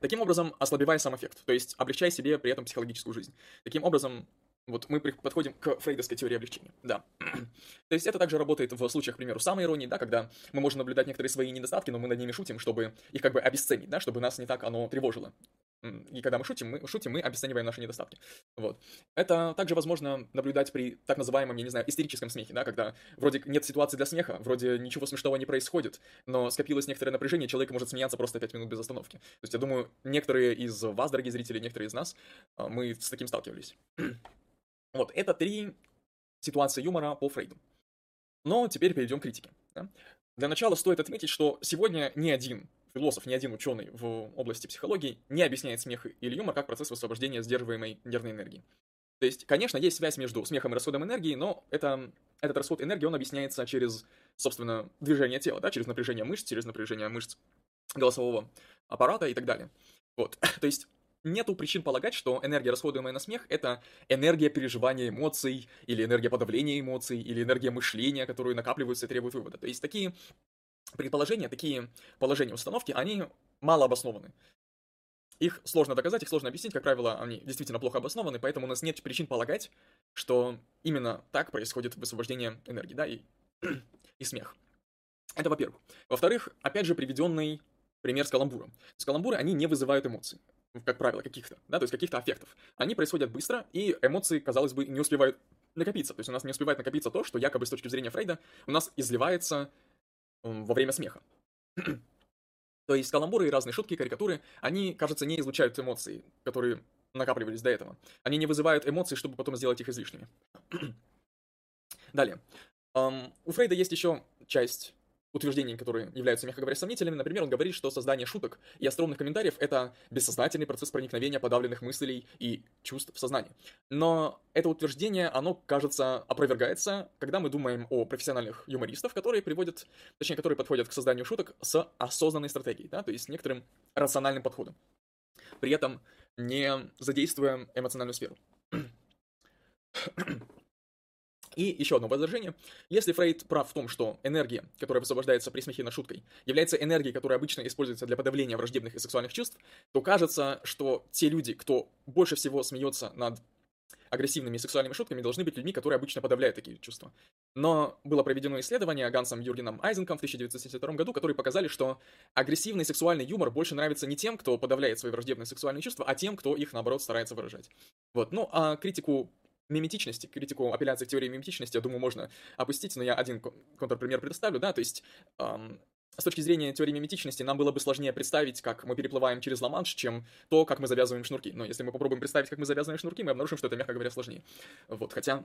таким образом ослабевая сам эффект, то есть облегчая себе при этом психологическую жизнь. Таким образом, Вот мы подходим к фрейдовской теории облегчения, да. То есть это также работает в случаях, к примеру, самой иронии, да, когда мы можем наблюдать некоторые свои недостатки, но мы над ними шутим, чтобы их как бы обесценить, да, чтобы нас не так оно тревожило. И когда мы шутим, мы шутим, мы обесцениваем наши недостатки. Вот. Это также возможно наблюдать при так называемом, я не знаю, истерическом смехе, да, когда вроде нет ситуации для смеха, вроде ничего смешного не происходит, но скопилось некоторое напряжение, человек может смеяться просто 5 минут без остановки. То есть я думаю, некоторые из вас, дорогие зрители, некоторые из нас, а, мы с таким сталкивались. Вот, это три ситуации юмора по Фрейду. Но теперь перейдем к критике. Да? Для начала стоит отметить, что сегодня ни один философ, ни один ученый в области психологии не объясняет смех или юмор как процесс высвобождения сдерживаемой нервной энергии. То есть, конечно, есть связь между смехом и расходом энергии, но это, этот расход энергии, он объясняется через, собственно, движение тела, да, через напряжение мышц, через напряжение мышц голосового аппарата и так далее. Вот, то есть нету причин полагать, что энергия, расходуемая на смех, это энергия переживания эмоций, или энергия подавления эмоций, или энергия мышления, которые накапливаются и требуют вывода. То есть такие предположения, такие положения установки, они мало обоснованы. Их сложно доказать, их сложно объяснить, как правило, они действительно плохо обоснованы, поэтому у нас нет причин полагать, что именно так происходит высвобождение энергии, да, и, и смех. Это во-первых. Во-вторых, опять же, приведенный пример с каламбуром. С каламбуры, они не вызывают эмоций как правило, каких-то, да, то есть каких-то аффектов. Они происходят быстро, и эмоции, казалось бы, не успевают накопиться. То есть у нас не успевает накопиться то, что якобы с точки зрения Фрейда у нас изливается во время смеха. то есть каламбуры и разные шутки, карикатуры, они, кажется, не излучают эмоции, которые накапливались до этого. Они не вызывают эмоций, чтобы потом сделать их излишними. Далее. Um, у Фрейда есть еще часть утверждений, которые являются, мягко говоря, сомнительными. Например, он говорит, что создание шуток и остроумных комментариев — это бессознательный процесс проникновения подавленных мыслей и чувств в сознание. Но это утверждение, оно, кажется, опровергается, когда мы думаем о профессиональных юмористов, которые приводят, точнее, которые подходят к созданию шуток с осознанной стратегией, да, то есть некоторым рациональным подходом. При этом не задействуя эмоциональную сферу. И еще одно возражение. Если Фрейд прав в том, что энергия, которая высвобождается при смехе над шуткой, является энергией, которая обычно используется для подавления враждебных и сексуальных чувств, то кажется, что те люди, кто больше всего смеется над агрессивными сексуальными шутками, должны быть людьми, которые обычно подавляют такие чувства. Но было проведено исследование Гансом Юргеном Айзенком в 1972 году, которые показали, что агрессивный сексуальный юмор больше нравится не тем, кто подавляет свои враждебные сексуальные чувства, а тем, кто их, наоборот, старается выражать. Вот. Ну, а критику миметичности, критику апелляции к теории миметичности, я думаю, можно опустить, но я один контрпример предоставлю, да, то есть эм, с точки зрения теории миметичности нам было бы сложнее представить, как мы переплываем через Ла-Манш, чем то, как мы завязываем шнурки. Но если мы попробуем представить, как мы завязываем шнурки, мы обнаружим, что это, мягко говоря, сложнее. Вот, хотя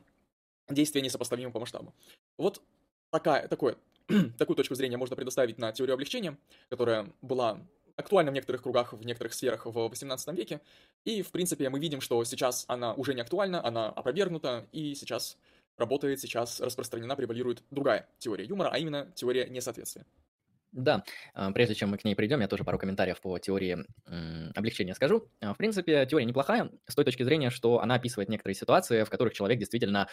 действие несопоставимо по масштабу. Вот такая, такое, такую точку зрения можно предоставить на теорию облегчения, которая была актуальна в некоторых кругах, в некоторых сферах в 18 веке. И, в принципе, мы видим, что сейчас она уже не актуальна, она опровергнута, и сейчас работает, сейчас распространена, превалирует другая теория юмора, а именно теория несоответствия. Да, а, прежде чем мы к ней придем, я тоже пару комментариев по теории облегчения скажу. А, в принципе, теория неплохая с той точки зрения, что она описывает некоторые ситуации, в которых человек действительно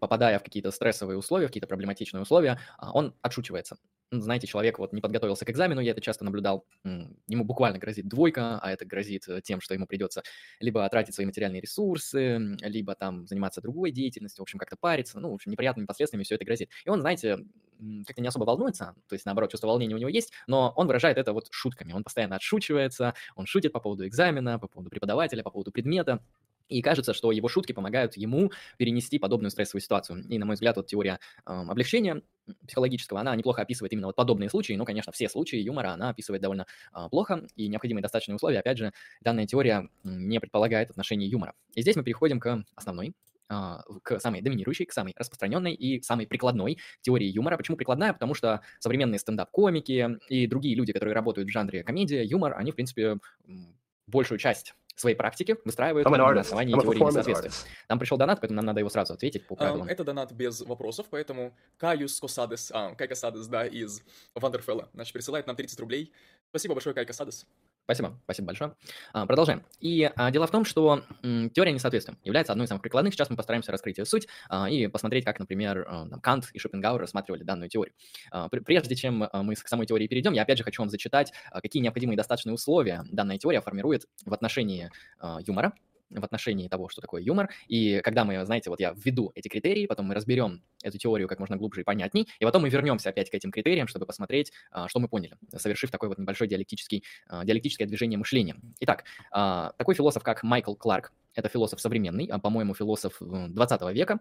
попадая в какие-то стрессовые условия, в какие-то проблематичные условия, а, он отшучивается. Знаете, человек вот не подготовился к экзамену, я это часто наблюдал, ему буквально грозит двойка, а это грозит э, тем, что ему придется либо тратить свои материальные ресурсы, либо там заниматься другой деятельностью, в общем, как-то париться, ну, в общем, неприятными последствиями все это грозит. И он, знаете, как-то не особо волнуется, то есть, наоборот, чувство волнения у него есть, но он выражает это вот шутками, он постоянно отшучивается, он шутит по поводу экзамена, по поводу преподавателя, по поводу предмета, и кажется, что его шутки помогают ему перенести подобную стрессовую ситуацию. И, на мой взгляд, вот теория э, облегчения психологического, она неплохо описывает именно вот подобные случаи, но, конечно, все случаи юмора она описывает довольно э, плохо, и необходимые достаточные условия, опять же, данная теория не предполагает отношение юмора. И здесь мы переходим к основной а, к самой доминирующей, к самой распространенной и самой прикладной теории юмора. Почему прикладная? Потому что современные стендап-комики и другие люди, которые работают в жанре комедия, юмор, они, в принципе, большую часть своей практики выстраивают на основании теории несоответствия. Нам пришел донат, поэтому нам надо его сразу ответить по правилам. Um, это донат без вопросов, поэтому Каюс Косадес, а, Кай Касадес, да, из Вандерфелла, значит, присылает нам 30 рублей. Спасибо большое, Кай Касадес. Спасибо, спасибо большое. А, продолжаем. И а, дело в том, что теория несоответствия является одной из самых прикладных. Сейчас мы постараемся раскрыть ее суть а, и посмотреть, как, например, а, Кант и Шопенгауэр рассматривали данную теорию. Прежде чем мы к самой теории перейдем, я опять же хочу вам зачитать, какие необходимые и достаточные условия данная теория формирует в отношении юмора в отношении того, что такое юмор. И когда мы, знаете, вот я введу эти критерии, потом мы разберем эту теорию как можно глубже и понятней, и потом мы вернемся опять к этим критериям, чтобы посмотреть, а, что мы поняли, совершив такой вот небольшой диалектический, а, диалектическое движение мышления. Итак, а, такой философ, как Майкл Кларк, это философ современный, по-моему, философ 20 э, века,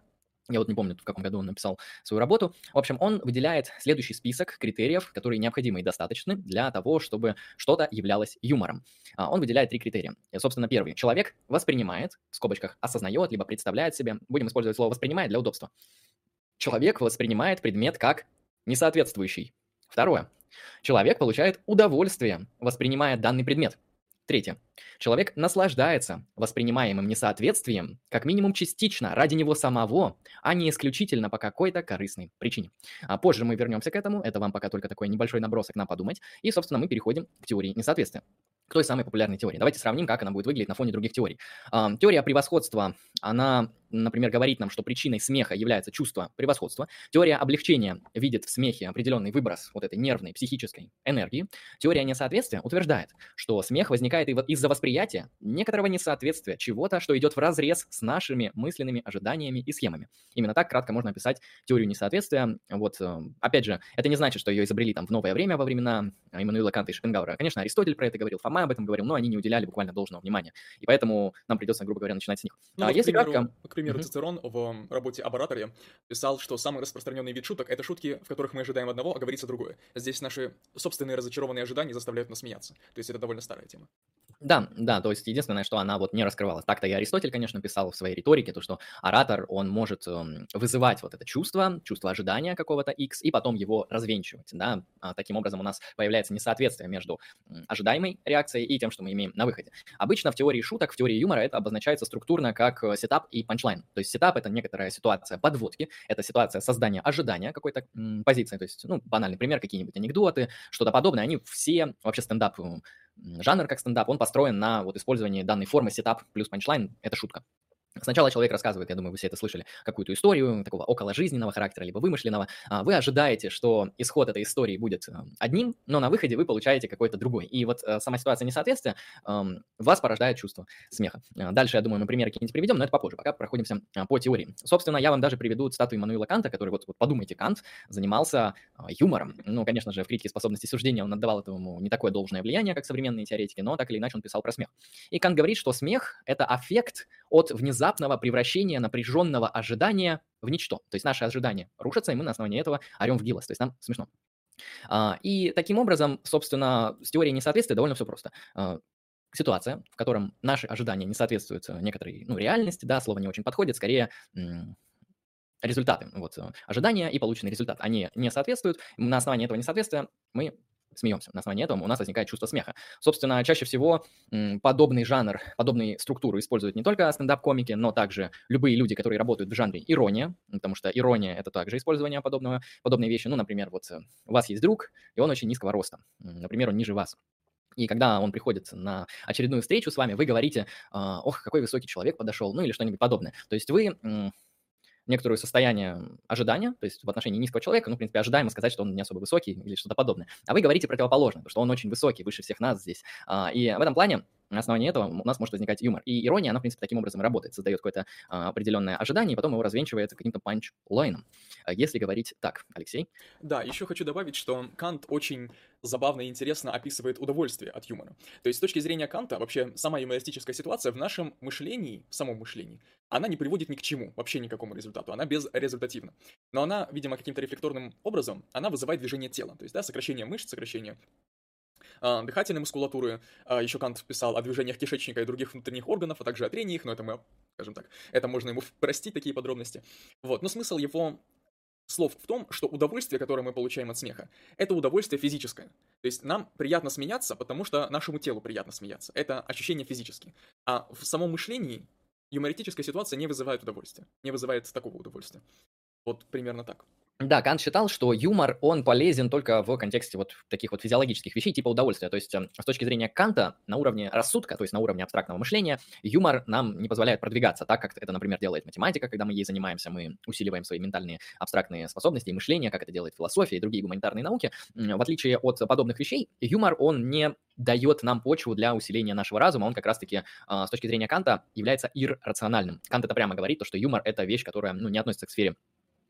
я вот не помню, в каком году он написал свою работу. В общем, он выделяет следующий список критериев, которые необходимы и достаточны для того, чтобы что-то являлось юмором. А, он выделяет три критерия. И, собственно, первый. Человек воспринимает, в скобочках, осознает, либо представляет себе, будем использовать слово «воспринимает» для удобства. Человек воспринимает предмет как несоответствующий. Второе. Человек получает удовольствие, воспринимая данный предмет. Третье. Человек наслаждается воспринимаемым несоответствием как минимум частично ради него самого, а не исключительно по какой-то корыстной причине. А позже мы вернемся к этому, это вам пока только такой небольшой набросок на подумать, и, собственно, мы переходим к теории несоответствия к той самой популярной теории. Давайте сравним, как она будет выглядеть на фоне других теорий. Теория превосходства, она например, говорит нам, что причиной смеха является чувство превосходства. Теория облегчения видит в смехе определенный выброс вот этой нервной, психической энергии. Теория несоответствия утверждает, что смех возникает из-за восприятия некоторого несоответствия, чего-то, что идет в разрез с нашими мысленными ожиданиями и схемами. Именно так кратко можно описать теорию несоответствия. Вот, э, опять же, это не значит, что ее изобрели там в новое время во времена Иммануила Канта и Шопенгауэра. Конечно, Аристотель про это говорил, Фома об этом говорил, но они не уделяли буквально должного внимания. И поэтому нам придется, грубо говоря, начинать с них. Ну, а вот, если примеру, кратко примеру, mm-hmm. Цицерон в работе об ораторе писал, что самый распространенный вид шуток — это шутки, в которых мы ожидаем одного, а говорится другое. Здесь наши собственные разочарованные ожидания заставляют нас смеяться. То есть это довольно старая тема. Да, да, то есть единственное, что она вот не раскрывалась. Так-то и Аристотель, конечно, писал в своей риторике, то, что оратор, он может э, вызывать вот это чувство, чувство ожидания какого-то X, и потом его развенчивать, да. А таким образом у нас появляется несоответствие между ожидаемой реакцией и тем, что мы имеем на выходе. Обычно в теории шуток, в теории юмора это обозначается структурно как э, сетап и панчлайн. То есть сетап — это некоторая ситуация подводки, это ситуация создания ожидания какой-то позиции, то есть, ну, банальный пример, какие-нибудь анекдоты, что-то подобное, они все, вообще стендап жанр как стендап, он построен на вот использовании данной формы сетап плюс панчлайн, это шутка. Сначала человек рассказывает, я думаю, вы все это слышали, какую-то историю такого около жизненного характера, либо вымышленного. А, вы ожидаете, что исход этой истории будет э, одним, но на выходе вы получаете какой-то другой. И вот э, сама ситуация несоответствия вас порождает чувство смеха. А, дальше, я думаю, мы примеры какие-нибудь приведем, но это попозже, пока проходимся по теории. Собственно, я вам даже приведу цитату Иммануила Канта, который, вот, вот подумайте, Кант занимался юмором. Ну, конечно же, в критике способности суждения он отдавал этому не такое должное влияние, как современные теоретики, но так или иначе он писал про смех. И Кант говорит, что смех — это аффект от внезапного превращения напряженного ожидания в ничто. То есть наши ожидания рушатся, и мы на основании этого орем в гилос. То есть нам смешно. А, и таким образом, собственно, с теорией несоответствия довольно все просто а, ситуация, в котором наши ожидания не соответствуют э, некоторой ну, реальности, да, слово не очень подходит, скорее результаты, вот, э, ожидания и полученный результат, они не соответствуют. На основании этого несоответствия мы смеемся. На основании этого у нас возникает чувство смеха. Собственно, чаще всего подобный жанр, подобную структуру используют не только стендап-комики, но также любые люди, которые работают в жанре ирония, потому что ирония — это также использование подобного, подобной вещи. Ну, например, вот э, у вас есть друг, и он очень низкого роста. Например, он ниже вас. И когда он приходит на очередную встречу с вами, вы говорите, «А, ох, какой высокий человек подошел, ну или что-нибудь подобное. То есть вы некоторое состояние ожидания, то есть в отношении низкого человека, ну, в принципе, ожидаемо сказать, что он не особо высокий или что-то подобное. А вы говорите противоположно, что он очень высокий, выше всех нас здесь. А, и в этом плане на основании этого у нас может возникать юмор. И ирония, она, в принципе, таким образом работает. Создает какое-то а, определенное ожидание, и потом его развенчивает каким-то панчлайном. А если говорить так, Алексей? Да, еще хочу добавить, что Кант очень забавно и интересно описывает удовольствие от юмора. То есть с точки зрения Канта, вообще сама юмористическая ситуация в нашем мышлении, в самом мышлении, она не приводит ни к чему, вообще никакому результату, она безрезультативна. Но она, видимо, каким-то рефлекторным образом, она вызывает движение тела, то есть, да, сокращение мышц, сокращение дыхательной мускулатуры. А, еще Кант писал о движениях кишечника и других внутренних органов, а также о трении их, но это мы, скажем так, это можно ему простить, такие подробности. Вот, но смысл его слов в том, что удовольствие, которое мы получаем от смеха, это удовольствие физическое. То есть нам приятно смеяться, потому что нашему телу приятно смеяться. Это ощущение физически. А в самом мышлении юмористическая ситуация не вызывает удовольствия. Не вызывает такого удовольствия. Вот примерно так. Да, Кант считал, что юмор, он полезен только в контексте вот таких вот физиологических вещей, типа удовольствия. То есть эм, с точки зрения Канта, на уровне рассудка, то есть на уровне абстрактного мышления, юмор нам не позволяет продвигаться, так как это, например, делает математика, когда мы ей занимаемся, мы усиливаем свои ментальные абстрактные способности и мышление, как это делает философия и другие гуманитарные науки. В отличие от подобных вещей, юмор, он не дает нам почву для усиления нашего разума, он как раз-таки а, с точки зрения Канта является иррациональным. Кант это прямо говорит, то, что юмор – это вещь, которая ну, не относится к сфере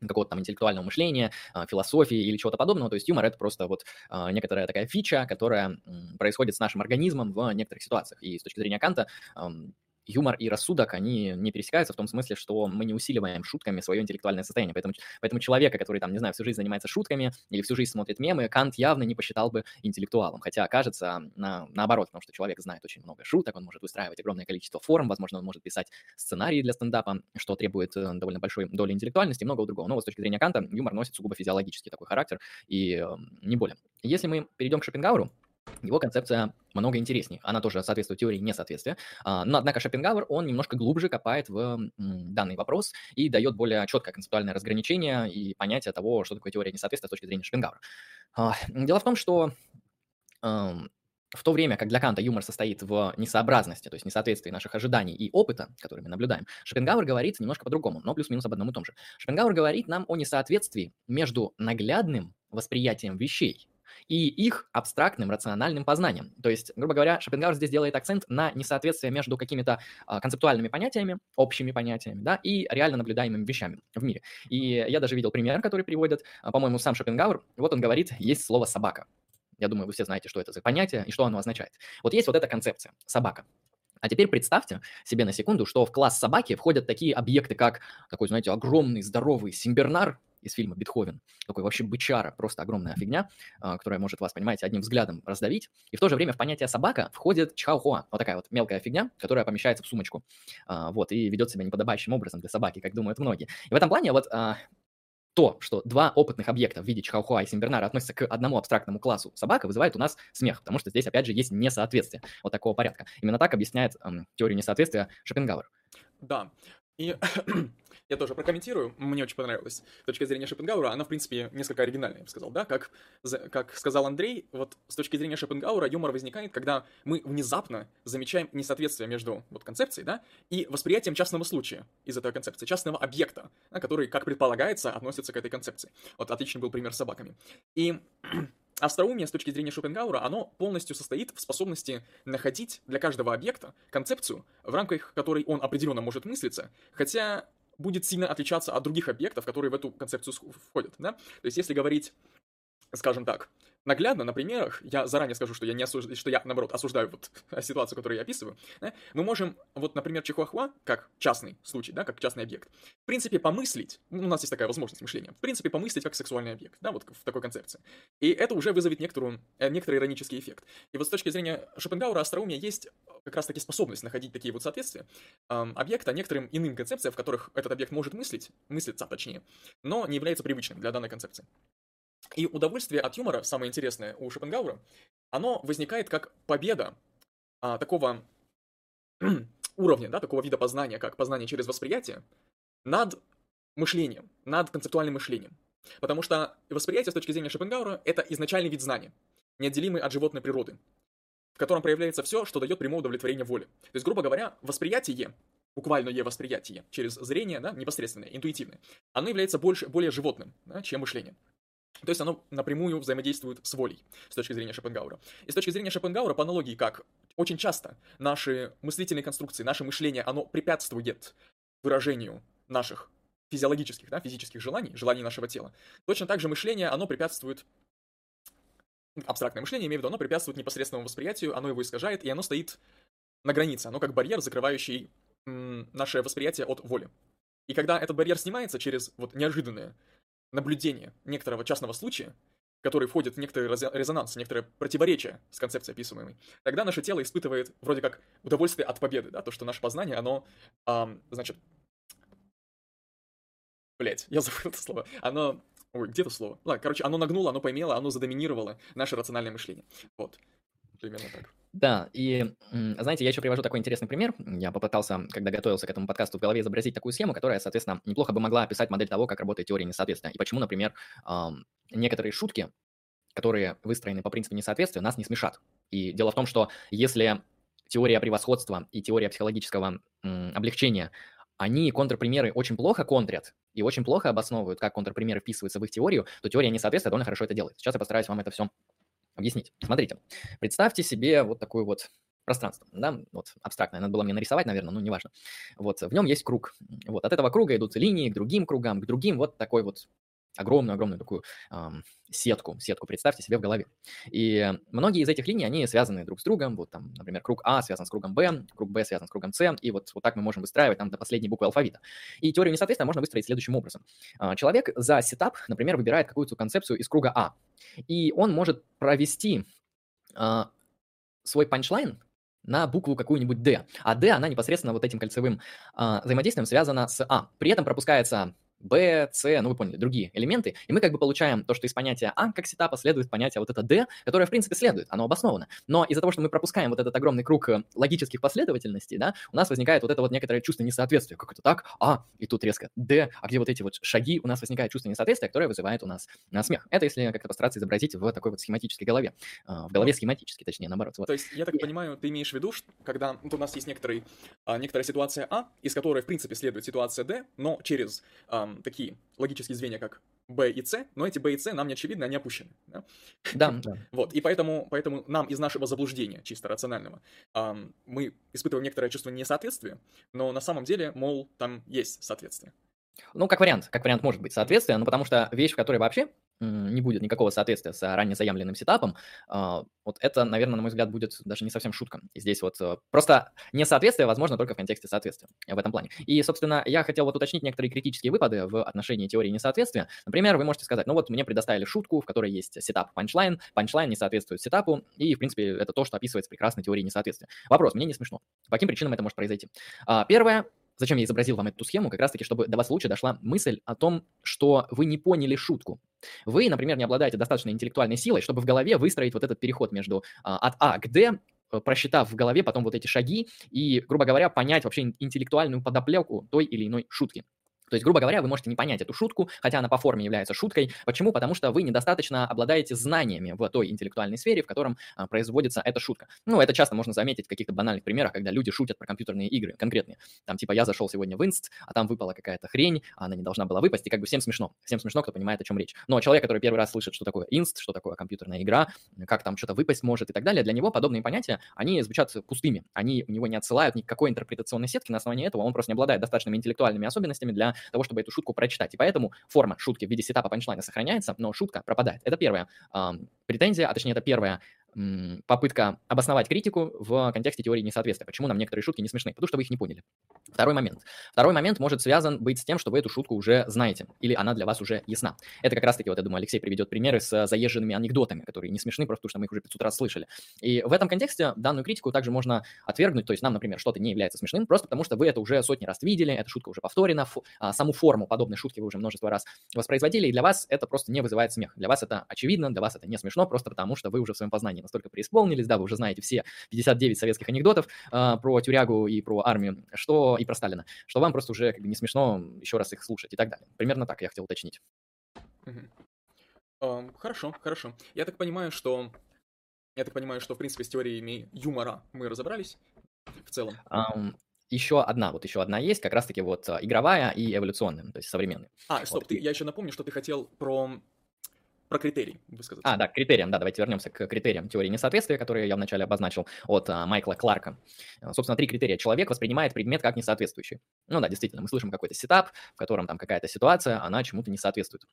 какого-то там интеллектуального мышления, а, философии или чего-то подобного. То есть юмор — это просто вот а, некоторая такая фича, которая происходит с нашим организмом в некоторых ситуациях. И с точки зрения Канта юмор и рассудок, они не пересекаются в том смысле, что мы не усиливаем шутками свое интеллектуальное состояние. Поэтому, поэтому человека, который, там, не знаю, всю жизнь занимается шутками или всю жизнь смотрит мемы, Кант явно не посчитал бы интеллектуалом. Хотя кажется на, наоборот, потому что человек знает очень много шуток, он может выстраивать огромное количество форм, возможно, он может писать сценарии для стендапа, что требует э, довольно большой доли интеллектуальности и многого другого. Но вот с точки зрения Канта юмор носит сугубо физиологический такой характер и э, не более. Если мы перейдем к Шопенгауэру, его концепция много интереснее. Она тоже соответствует теории несоответствия. А, но, однако, Шопенгауэр, он немножко глубже копает в данный вопрос и дает более четкое концептуальное разграничение и понятие того, что такое теория несоответствия с точки зрения Шопенгауэра. А, дело в том, что в то время как для Канта юмор состоит в несообразности, то есть несоответствии наших ожиданий и опыта, который мы наблюдаем, Шопенгауэр говорит немножко по-другому, но плюс-минус об одном и том же. Шопенгауэр говорит нам о несоответствии между наглядным восприятием вещей и их абстрактным рациональным познанием. То есть, грубо говоря, Шопенгауэр здесь делает акцент на несоответствие между какими-то а, концептуальными понятиями, общими понятиями, да, и реально наблюдаемыми вещами в мире. И я даже видел пример, который приводит, а, по-моему, сам Шопенгауэр. Вот он говорит, есть слово «собака». Я думаю, вы все знаете, что это за понятие и что оно означает. Вот есть вот эта концепция – собака. А теперь представьте себе на секунду, что в класс собаки входят такие объекты, как такой, знаете, огромный, здоровый симбернар, из фильма «Бетховен». Такой вообще бычара, просто огромная фигня, а, которая может вас, понимаете, одним взглядом раздавить. И в то же время в понятие собака входит чхаохуа, вот такая вот мелкая фигня, которая помещается в сумочку, а, вот, и ведет себя неподобающим образом для собаки, как думают многие. И в этом плане вот а, то, что два опытных объекта в виде Чихаохуа и Симбернара относятся к одному абстрактному классу собака, вызывает у нас смех, потому что здесь, опять же, есть несоответствие вот такого порядка. Именно так объясняет эм, теорию несоответствия Шопенгауэр. Да, и я тоже прокомментирую, мне очень понравилось. С точки зрения Шопенгауэра, она, в принципе, несколько оригинальная, я бы сказал, да, как, как сказал Андрей, вот с точки зрения Шопенгауэра юмор возникает, когда мы внезапно замечаем несоответствие между вот концепцией, да, и восприятием частного случая из этой концепции, частного объекта, да, который, как предполагается, относится к этой концепции. Вот отличный был пример с собаками. И Остроумие с точки зрения Шопенгауэра, оно полностью состоит в способности находить для каждого объекта концепцию, в рамках которой он определенно может мыслиться, хотя будет сильно отличаться от других объектов, которые в эту концепцию входят. Да? То есть если говорить, скажем так, наглядно на примерах, я заранее скажу, что я не осуждаю, что я, наоборот, осуждаю вот ситуацию, которую я описываю, да, мы можем, вот, например, Чихуахуа, как частный случай, да, как частный объект, в принципе, помыслить, ну, у нас есть такая возможность мышления, в принципе, помыслить как сексуальный объект, да, вот в такой концепции. И это уже вызовет некоторую, э, некоторый иронический эффект. И вот с точки зрения Шопенгауэра, остроумия есть как раз-таки способность находить такие вот соответствия эм, объекта некоторым иным концепциям, в которых этот объект может мыслить, мыслиться точнее, но не является привычным для данной концепции. И удовольствие от юмора, самое интересное у Шопенгауэра, оно возникает как победа а, такого уровня, да, такого вида познания, как познание через восприятие, над мышлением, над концептуальным мышлением. Потому что восприятие с точки зрения Шопенгауэра – это изначальный вид знания, неотделимый от животной природы, в котором проявляется все, что дает прямое удовлетворение воли. То есть, грубо говоря, восприятие, буквальное восприятие через зрение, да, непосредственное, интуитивное, оно является больше, более животным, да, чем мышление. То есть оно напрямую взаимодействует с волей с точки зрения Шопенгауэра. И с точки зрения Шопенгауэра, по аналогии, как очень часто наши мыслительные конструкции, наше мышление, оно препятствует выражению наших физиологических, да, физических желаний, желаний нашего тела. Точно так же мышление, оно препятствует абстрактное мышление, имею в виду, оно препятствует непосредственному восприятию, оно его искажает, и оно стоит на границе, оно как барьер, закрывающий м, наше восприятие от воли. И когда этот барьер снимается через вот неожиданное наблюдение некоторого частного случая, который входит в некоторый резонанс, некоторое противоречие с концепцией описываемой, тогда наше тело испытывает вроде как удовольствие от победы, да, то, что наше познание, оно, эм, значит, блять, я забыл это слово, оно, ой, где это слово? Ладно, короче, оно нагнуло, оно поймело, оно задоминировало наше рациональное мышление. Вот, примерно так. Да, и знаете, я еще привожу такой интересный пример. Я попытался, когда готовился к этому подкасту, в голове изобразить такую схему, которая, соответственно, неплохо бы могла описать модель того, как работает теория несоответствия. И почему, например, некоторые шутки, которые выстроены по принципу несоответствия, нас не смешат. И дело в том, что если теория превосходства и теория психологического облегчения они контрпримеры очень плохо контрят и очень плохо обосновывают, как контрпримеры вписываются в их теорию, то теория несоответствия довольно хорошо это делает. Сейчас я постараюсь вам это все объяснить. Смотрите, представьте себе вот такое вот пространство, да, вот абстрактное, надо было мне нарисовать, наверное, ну, неважно. Вот, в нем есть круг. Вот, от этого круга идут линии к другим кругам, к другим, вот такой вот огромную-огромную такую эм, сетку, сетку представьте себе в голове. И многие из этих линий, они связаны друг с другом. Вот там, например, круг А связан с кругом Б, круг Б связан с кругом С, и вот, вот так мы можем выстраивать там до последней буквы алфавита. И теорию несоответствия можно выстроить следующим образом. А, человек за сетап, например, выбирает какую-то концепцию из круга А, и он может провести а, свой панчлайн на букву какую-нибудь D. А D, она непосредственно вот этим кольцевым а, взаимодействием связана с А. При этом пропускается B, C, ну вы поняли, другие элементы, и мы как бы получаем то, что из понятия А как сетапа следует понятие вот это D, которое в принципе следует, оно обосновано. Но из-за того, что мы пропускаем вот этот огромный круг э, логических последовательностей, да, у нас возникает вот это вот некоторое чувство несоответствия. Как это так? А, и тут резко D, а где вот эти вот шаги, у нас возникает чувство несоответствия, которое вызывает у нас на смех. Это если как-то постараться изобразить в такой вот схематической голове. А, в голове схематически, точнее, наоборот. Вот. То есть, я так и... понимаю, ты имеешь в виду, что когда вот у нас есть некоторый, а, некоторая ситуация А, из которой, в принципе, следует ситуация D, но через а, такие логические звенья, как B и C, но эти B и C нам не очевидны, они опущены. Да, да. да. Вот, и поэтому, поэтому нам из нашего заблуждения, чисто рационального, эм, мы испытываем некоторое чувство несоответствия, но на самом деле, мол, там есть соответствие. Ну, как вариант, как вариант может быть соответствие, но потому что вещь, в которой вообще не будет никакого соответствия с ранее заявленным сетапом, а, вот это, наверное, на мой взгляд, будет даже не совсем шутка. Здесь вот э, просто несоответствие возможно только в контексте соответствия в этом плане. И, собственно, я хотел вот уточнить некоторые критические выпады в отношении теории несоответствия. Например, вы можете сказать, ну вот мне предоставили шутку, в которой есть сетап панчлайн, панчлайн не соответствует сетапу, и, в принципе, это то, что описывается прекрасной теорией несоответствия. Вопрос, мне не смешно. По каким причинам это может произойти? А, первое, Зачем я изобразил вам эту схему? Как раз-таки, чтобы до вас лучше дошла мысль о том, что вы не поняли шутку. Вы, например, не обладаете достаточной интеллектуальной силой, чтобы в голове выстроить вот этот переход между а, от А к Д, э, просчитав в голове потом вот эти шаги и, грубо говоря, понять вообще интеллектуальную подоплеку той или иной шутки. То есть, грубо говоря, вы можете не понять эту шутку, хотя она по форме является шуткой. Почему? Потому что вы недостаточно обладаете знаниями в той интеллектуальной сфере, в котором а, производится эта шутка. Ну, это часто можно заметить в каких-то банальных примерах, когда люди шутят про компьютерные игры конкретные. Там типа я зашел сегодня в инст, а там выпала какая-то хрень, а она не должна была выпасть, и как бы всем смешно. Всем смешно, кто понимает, о чем речь. Но человек, который первый раз слышит, что такое инст, что такое компьютерная игра, как там что-то выпасть может и так далее, для него подобные понятия, они звучат пустыми. Они у него не отсылают никакой интерпретационной сетки, на основании этого он просто не обладает достаточными интеллектуальными особенностями для того, чтобы эту шутку прочитать. И поэтому форма шутки в виде сетапа панчлайна сохраняется, но шутка пропадает. Это первая э, претензия, а точнее это первая попытка обосновать критику в контексте теории несоответствия. Почему нам некоторые шутки не смешны? Потому что вы их не поняли. Второй момент. Второй момент может связан быть с тем, что вы эту шутку уже знаете, или она для вас уже ясна. Это как раз-таки, вот я думаю, Алексей приведет примеры с заезженными анекдотами, которые не смешны, просто потому что мы их уже 500 раз слышали. И в этом контексте данную критику также можно отвергнуть, то есть нам, например, что-то не является смешным, просто потому что вы это уже сотни раз видели, эта шутка уже повторена, а, саму форму подобной шутки вы уже множество раз воспроизводили, и для вас это просто не вызывает смех. Для вас это очевидно, для вас это не смешно, просто потому что вы уже в своем познании настолько преисполнились, да, вы уже знаете все 59 советских анекдотов э, про тюрягу и про армию, что и про Сталина, что вам просто уже как бы не смешно еще раз их слушать и так далее. Примерно так я хотел уточнить. Хорошо, хорошо. Я так понимаю, что я так понимаю, что в принципе с теориями юмора мы разобрались в целом. Um, еще одна, вот еще одна есть, как раз-таки вот а, игровая и эволюционная, то есть современная. А, стоп, вот. ты, я еще напомню, что ты хотел про про критерий высказаться. А, да, критериям, да, давайте вернемся к критериям теории несоответствия, которые я вначале обозначил от а, Майкла Кларка. А, собственно, три критерия. Человек воспринимает предмет как несоответствующий. Ну да, действительно, мы слышим какой-то сетап, в котором там какая-то ситуация, она чему-то не соответствует.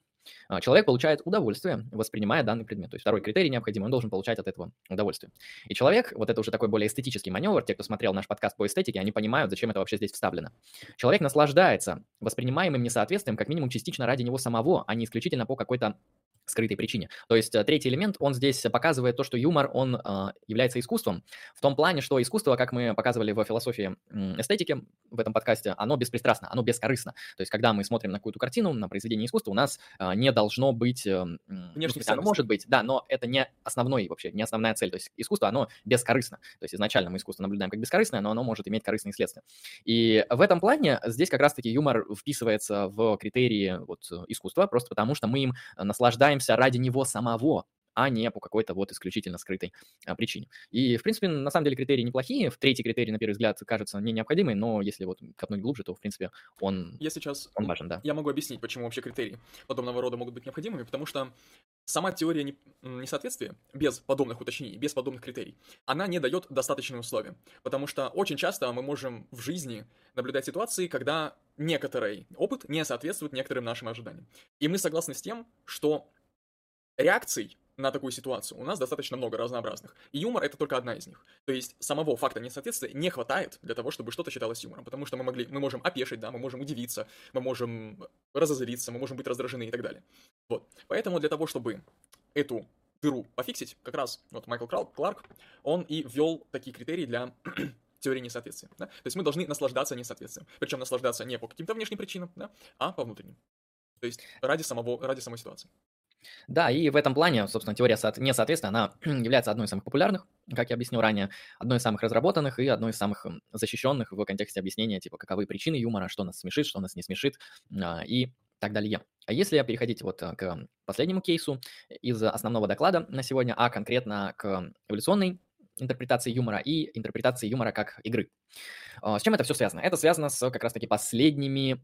А, человек получает удовольствие, воспринимая данный предмет. То есть второй критерий необходимый, он должен получать от этого удовольствие. И человек, вот это уже такой более эстетический маневр, те, кто смотрел наш подкаст по эстетике, они понимают, зачем это вообще здесь вставлено. Человек наслаждается воспринимаемым несоответствием как минимум частично ради него самого, а не исключительно по какой-то скрытой причине. То есть э, третий элемент, он здесь показывает то, что юмор, он э, является искусством, в том плане, что искусство, как мы показывали в философии эстетики в этом подкасте, оно беспристрастно, оно бескорыстно. То есть когда мы смотрим на какую-то картину, на произведение искусства, у нас э, не должно быть... Э, ну, оно может быть, да, но это не основной вообще, не основная цель. То есть искусство, оно бескорыстно. То есть изначально мы искусство наблюдаем как бескорыстное, но оно может иметь корыстные следствия. И в этом плане здесь как раз-таки юмор вписывается в критерии вот, искусства, просто потому что мы им наслаждаемся ради него самого, а не по какой-то вот исключительно скрытой а, причине. И, в принципе, на самом деле критерии неплохие. В третий критерий, на первый взгляд, кажется не необходимый, но если вот копнуть глубже, то, в принципе, он, я сейчас, он важен, да. Я могу объяснить, почему вообще критерии подобного рода могут быть необходимыми, потому что сама теория не, несоответствия без подобных уточнений, без подобных критерий, она не дает достаточные условия. Потому что очень часто мы можем в жизни наблюдать ситуации, когда некоторый опыт не соответствует некоторым нашим ожиданиям. И мы согласны с тем, что реакций на такую ситуацию у нас достаточно много разнообразных. И юмор это только одна из них. То есть самого факта несоответствия не хватает для того, чтобы что-то считалось юмором. Потому что мы, могли, мы можем опешить, да, мы можем удивиться, мы можем разозлиться, мы можем быть раздражены и так далее. Вот. Поэтому для того, чтобы эту дыру пофиксить, как раз вот Майкл Кларк, он и ввел такие критерии для теории несоответствия. Да? То есть мы должны наслаждаться несоответствием. Причем наслаждаться не по каким-то внешним причинам, да, а по внутренним. То есть ради, самого, ради самой ситуации. Да, и в этом плане, собственно, теория несоответствия, она является одной из самых популярных, как я объяснил ранее, одной из самых разработанных и одной из самых защищенных в контексте объяснения, типа, каковы причины юмора, что нас смешит, что нас не смешит а, и так далее. А если переходить вот к последнему кейсу из основного доклада на сегодня, а конкретно к эволюционной интерпретации юмора и интерпретации юмора как игры. А, с чем это все связано? Это связано с как раз-таки последними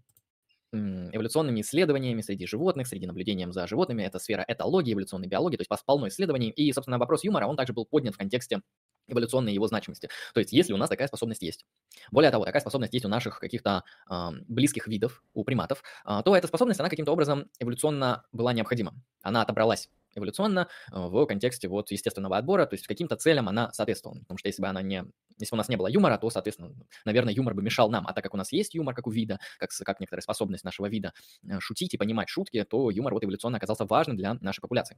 эволюционными исследованиями среди животных, среди наблюдением за животными. Это сфера этологии, эволюционной биологии, то есть полно исследований. И, собственно, вопрос юмора, он также был поднят в контексте эволюционной его значимости. То есть, если у нас такая способность есть. Более того, такая способность есть у наших каких-то э, близких видов, у приматов, э, то эта способность, она каким-то образом эволюционно была необходима. Она отобралась эволюционно в контексте вот естественного отбора, то есть каким-то целям она соответствовала. Потому что если бы она не, если у нас не было юмора, то, соответственно, наверное, юмор бы мешал нам. А так как у нас есть юмор, как у вида, как, как некоторая способность нашего вида э, шутить и понимать шутки, то юмор вот эволюционно оказался важным для нашей популяции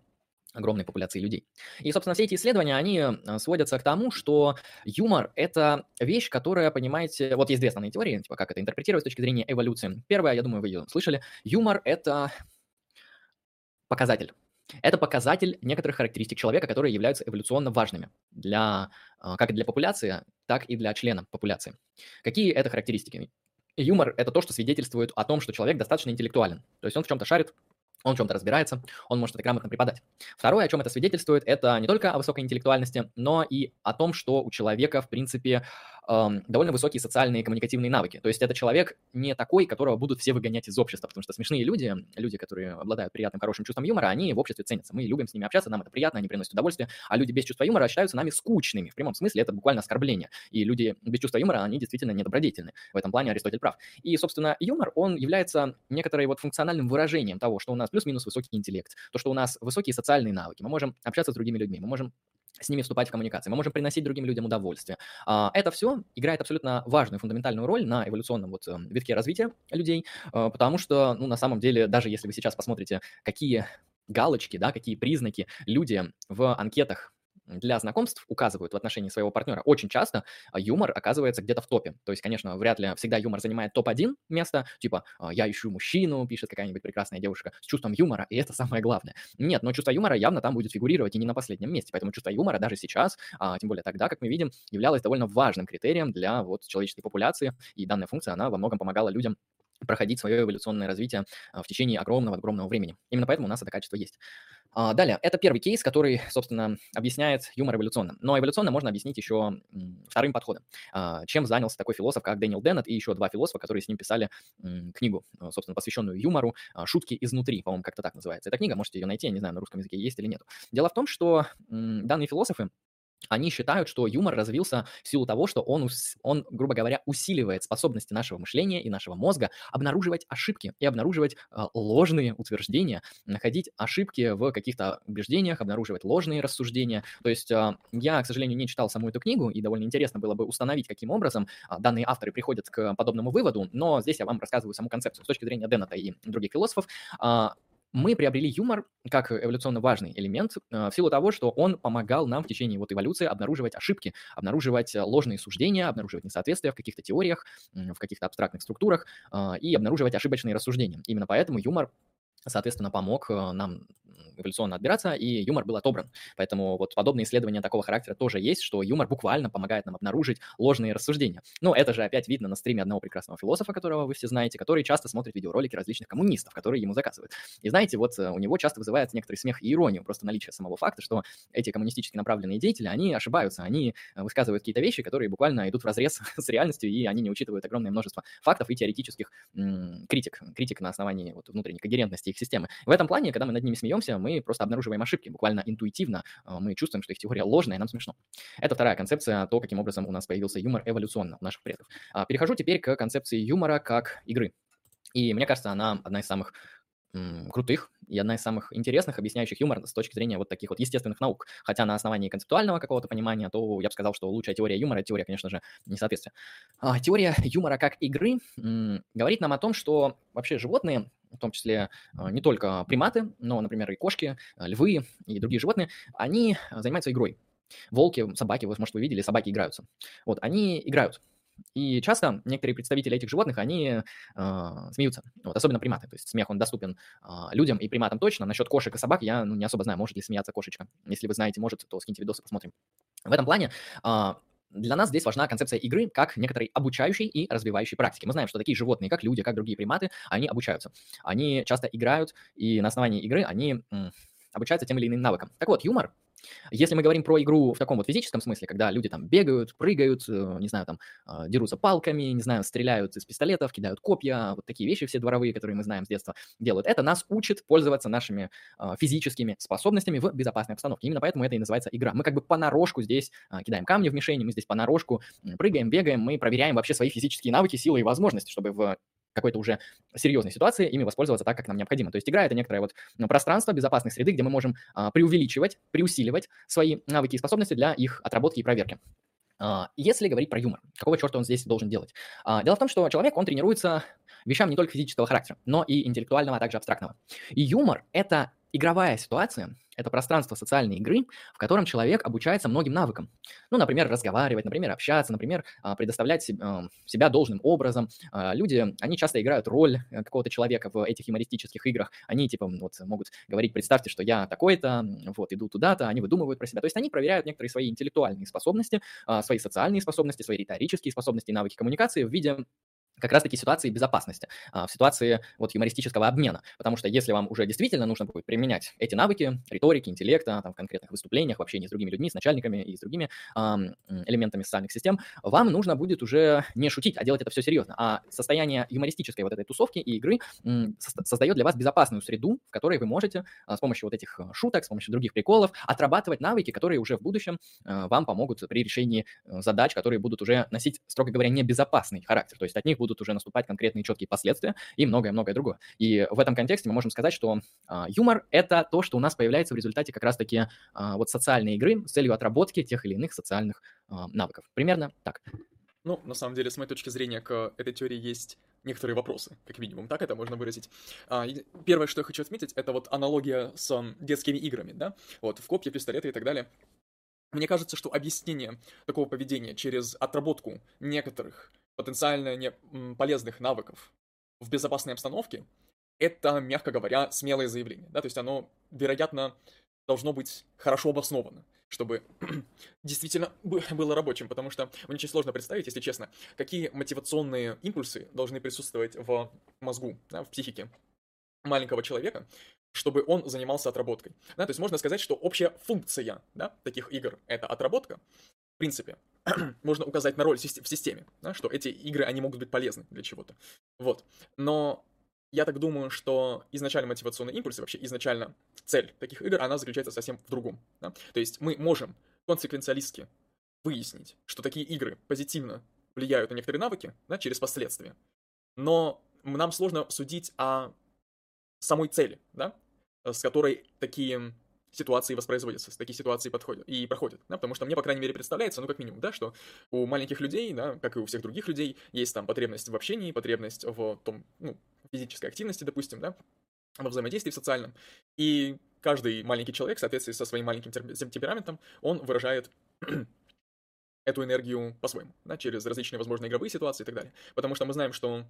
огромной популяции людей. И, собственно, все эти исследования, они э, сводятся к тому, что юмор — это вещь, которая, понимаете, вот есть две основные теории, типа как это интерпретировать с точки зрения эволюции. Первая, я думаю, вы ее слышали, юмор — это показатель. Это показатель некоторых характеристик человека, которые являются эволюционно важными для, а, как для популяции, так и для члена популяции. Какие это характеристики? Юмор – это то, что свидетельствует о том, что человек достаточно интеллектуален. То есть он в чем-то шарит, он в чем-то разбирается, он может это грамотно преподать. Второе, о чем это свидетельствует, это не только о высокой интеллектуальности, но и о том, что у человека, в принципе, довольно высокие социальные коммуникативные навыки. То есть это человек не такой, которого будут все выгонять из общества, потому что смешные люди, люди, которые обладают приятным, хорошим чувством юмора, они в обществе ценятся. Мы любим с ними общаться, нам это приятно, они приносят удовольствие, а люди без чувства юмора считаются нами скучными. В прямом смысле это буквально оскорбление. И люди без чувства юмора, они действительно недобродетельны. В этом плане Аристотель прав. И, собственно, юмор, он является некоторой вот функциональным выражением того, что у нас плюс-минус высокий интеллект, то, что у нас высокие социальные навыки, мы можем общаться с другими людьми, мы можем с ними вступать в коммуникации, мы можем приносить другим людям удовольствие. А, это все играет абсолютно важную, фундаментальную роль на эволюционном вот эм, витке развития людей, а, потому что, ну, на самом деле, даже если вы сейчас посмотрите, какие галочки, да, какие признаки люди в анкетах для знакомств указывают в отношении своего партнера, очень часто а, юмор оказывается где-то в топе. То есть, конечно, вряд ли всегда юмор занимает топ-1 место, типа а, «я ищу мужчину», пишет какая-нибудь прекрасная девушка, с чувством юмора, и это самое главное. Нет, но чувство юмора явно там будет фигурировать и не на последнем месте, поэтому чувство юмора даже сейчас, а тем более тогда, как мы видим, являлось довольно важным критерием для вот человеческой популяции, и данная функция, она во многом помогала людям проходить свое эволюционное развитие а, в течение огромного-огромного времени. Именно поэтому у нас это качество есть. А, далее, это первый кейс, который, собственно, объясняет юмор эволюционно. Но эволюционно можно объяснить еще вторым подходом. А, чем занялся такой философ, как Дэниел Деннет и еще два философа, которые с ним писали книгу, собственно, посвященную юмору «Шутки изнутри», по-моему, как-то так называется. Эта книга, можете ее найти, я не знаю, на русском языке есть или нет. Дело в том, что данные философы, они считают, что юмор развился в силу того, что он, он, грубо говоря, усиливает способности нашего мышления и нашего мозга обнаруживать ошибки и обнаруживать э, ложные утверждения, находить ошибки в каких-то убеждениях, обнаруживать ложные рассуждения. То есть э, я, к сожалению, не читал саму эту книгу, и довольно интересно было бы установить, каким образом э, данные авторы приходят к подобному выводу, но здесь я вам рассказываю саму концепцию с точки зрения Деннета и других философов. Э, мы приобрели юмор как эволюционно важный элемент э, в силу того, что он помогал нам в течение вот эволюции обнаруживать ошибки, обнаруживать ложные суждения, обнаруживать несоответствия в каких-то теориях, в каких-то абстрактных структурах э, и обнаруживать ошибочные рассуждения. Именно поэтому юмор соответственно, помог э, нам эволюционно отбираться, и юмор был отобран. Поэтому вот подобные исследования такого характера тоже есть, что юмор буквально помогает нам обнаружить ложные рассуждения. Но это же опять видно на стриме одного прекрасного философа, которого вы все знаете, который часто смотрит видеоролики различных коммунистов, которые ему заказывают. И знаете, вот э, у него часто вызывает некоторый смех и иронию, просто наличие самого факта, что эти коммунистически направленные деятели, они ошибаются, они э, высказывают какие-то вещи, которые буквально идут в разрез с реальностью, и они не учитывают огромное множество фактов и теоретических критик, критик на основании вот, внутренней когерентности их системы. В этом плане, когда мы над ними смеемся, мы просто обнаруживаем ошибки, буквально интуитивно а, мы чувствуем, что их теория ложная, и нам смешно. Это вторая концепция, то, каким образом у нас появился юмор эволюционно у наших предков. А, перехожу теперь к концепции юмора как игры. И мне кажется, она одна из самых крутых и одна из самых интересных, объясняющих юмор с точки зрения вот таких вот естественных наук. Хотя на основании концептуального какого-то понимания, то я бы сказал, что лучшая теория юмора – теория, конечно же, несоответствия. А, теория юмора как игры говорит нам о том, что вообще животные в том числе а, не только приматы, но, например, и кошки, а, львы и другие животные, они занимаются игрой. Волки, собаки, вы, может, вы видели, собаки играются. Вот, они играют. И часто некоторые представители этих животных, они э, смеются, вот, особенно приматы. То есть смех, он доступен э, людям и приматам точно. Насчет кошек и собак я ну, не особо знаю, может ли смеяться кошечка. Если вы знаете, может, то скиньте видосы, посмотрим. В этом плане для нас здесь важна концепция игры как некоторой обучающей и развивающей практики. Мы знаем, что такие животные, как люди, как другие приматы, они обучаются. Они часто играют, и на основании игры они обучаются тем или иным навыкам. Так вот, юмор если мы говорим про игру в таком вот физическом смысле, когда люди там бегают, прыгают, э, не знаю, там а, дерутся палками, не знаю, стреляют из пистолетов, кидают копья, вот такие вещи все дворовые, которые мы знаем с детства, делают, это нас учит пользоваться нашими а, физическими способностями в безопасной обстановке. Именно поэтому это и называется игра. Мы как бы понарошку здесь а, кидаем камни в мишени, мы здесь понарошку прыгаем, бегаем, мы проверяем вообще свои физические навыки, силы и возможности, чтобы в какой-то уже серьезной ситуации ими воспользоваться так, как нам необходимо. То есть игра — это некоторое вот ну, пространство безопасной среды, где мы можем а, преувеличивать, преусиливать свои навыки и способности для их отработки и проверки. А, если говорить про юмор, какого черта он здесь должен делать? А, дело в том, что человек, он тренируется вещам не только физического характера, но и интеллектуального, а также абстрактного. И юмор — это игровая ситуация, это пространство социальной игры, в котором человек обучается многим навыкам. Ну, например, разговаривать, например, общаться, например, а, предоставлять а, себя должным образом. А, люди, они часто играют роль э, какого-то человека в этих юмористических играх. Они, типа, вот могут говорить, представьте, что я такой-то, вот, иду туда-то, они выдумывают про себя. То есть они проверяют некоторые свои интеллектуальные способности, свои социальные способности, свои риторические способности и навыки коммуникации в виде как раз-таки ситуации безопасности, в ситуации вот юмористического обмена. Потому что если вам уже действительно нужно будет применять эти навыки, риторики, интеллекта, там, в конкретных выступлениях, в общении с другими людьми, с начальниками и с другими эм, элементами социальных систем, вам нужно будет уже не шутить, а делать это все серьезно. А состояние юмористической вот этой тусовки и игры создает для вас безопасную среду, в которой вы можете а, с помощью вот этих шуток, с помощью других приколов отрабатывать навыки, которые уже в будущем а, вам помогут при решении э, задач, которые будут уже носить, строго говоря, небезопасный характер. То есть от них будут уже наступать конкретные четкие последствия и многое-многое другое. И в этом контексте мы можем сказать, что а, юмор — это то, что у нас появляется в результате как раз-таки а, вот социальной игры с целью отработки тех или иных социальных а, навыков. Примерно так. Ну, на самом деле, с моей точки зрения, к этой теории есть некоторые вопросы, как минимум, так это можно выразить. А, первое, что я хочу отметить, это вот аналогия с детскими играми, да, вот, в копья, пистолеты и так далее. Мне кажется, что объяснение такого поведения через отработку некоторых потенциально не, полезных навыков в безопасной обстановке, это, мягко говоря, смелое заявление. Да? То есть оно, вероятно, должно быть хорошо обосновано, чтобы действительно было рабочим, потому что мне очень сложно представить, если честно, какие мотивационные импульсы должны присутствовать в мозгу, да, в психике маленького человека, чтобы он занимался отработкой. Да, то есть можно сказать, что общая функция да, таких игр — это отработка, в принципе, можно указать на роль в системе, да, что эти игры, они могут быть полезны для чего-то. Вот. Но я так думаю, что изначально мотивационный импульс, вообще изначально цель таких игр, она заключается совсем в другом. Да? То есть мы можем консеквенциалистски выяснить, что такие игры позитивно влияют на некоторые навыки да, через последствия. Но нам сложно судить о самой цели, да, с которой такие ситуации воспроизводятся, такие ситуации подходят и проходят, да, потому что мне, по крайней мере, представляется, ну, как минимум, да, что у маленьких людей, да, как и у всех других людей, есть там потребность в общении, потребность в том, ну, физической активности, допустим, да, во взаимодействии социальном. И каждый маленький человек, в соответствии со своим маленьким темпераментом, он выражает эту энергию по-своему, да, через различные возможные игровые ситуации и так далее. Потому что мы знаем, что